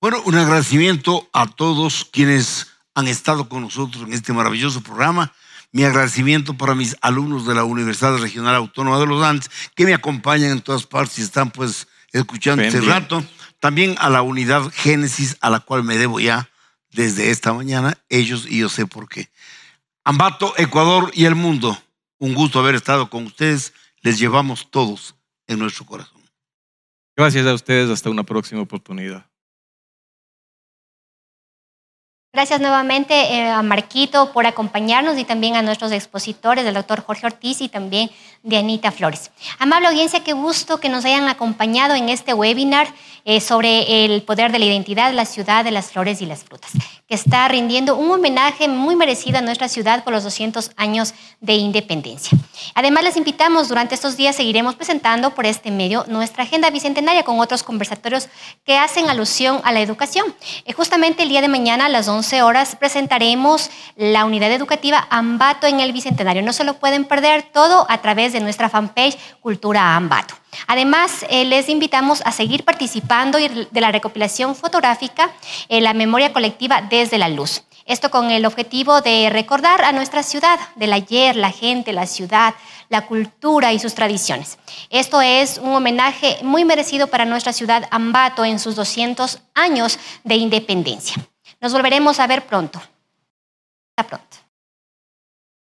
Bueno, un agradecimiento a todos quienes han estado con nosotros en este maravilloso programa. Mi agradecimiento para mis alumnos de la Universidad Regional Autónoma de los Andes, que me acompañan en todas partes y están pues escuchando este rato. También a la unidad Génesis, a la cual me debo ya desde esta mañana, ellos y yo sé por qué. Ambato, Ecuador y el mundo, un gusto haber estado con ustedes. Les llevamos todos nuestro corazón. Gracias a ustedes, hasta una próxima oportunidad. Gracias nuevamente eh, a Marquito por acompañarnos y también a nuestros expositores, el doctor Jorge Ortiz y también de Anita Flores. Amable audiencia, qué gusto que nos hayan acompañado en este webinar eh, sobre el poder de la identidad, la ciudad de las flores y las frutas, que está rindiendo un homenaje muy merecido a nuestra ciudad por los 200 años de independencia. Además, les invitamos, durante estos días seguiremos presentando por este medio nuestra agenda bicentenaria con otros conversatorios que hacen alusión a la educación. Eh, justamente el día de mañana a las 11 11 horas presentaremos la unidad educativa Ambato en el Bicentenario. No se lo pueden perder todo a través de nuestra fanpage Cultura Ambato. Además, eh, les invitamos a seguir participando de la recopilación fotográfica en la memoria colectiva desde la luz. Esto con el objetivo de recordar a nuestra ciudad, del ayer, la gente, la ciudad, la cultura y sus tradiciones. Esto es un homenaje muy merecido para nuestra ciudad Ambato en sus 200 años de independencia. Nos volveremos a ver pronto. Hasta pronto.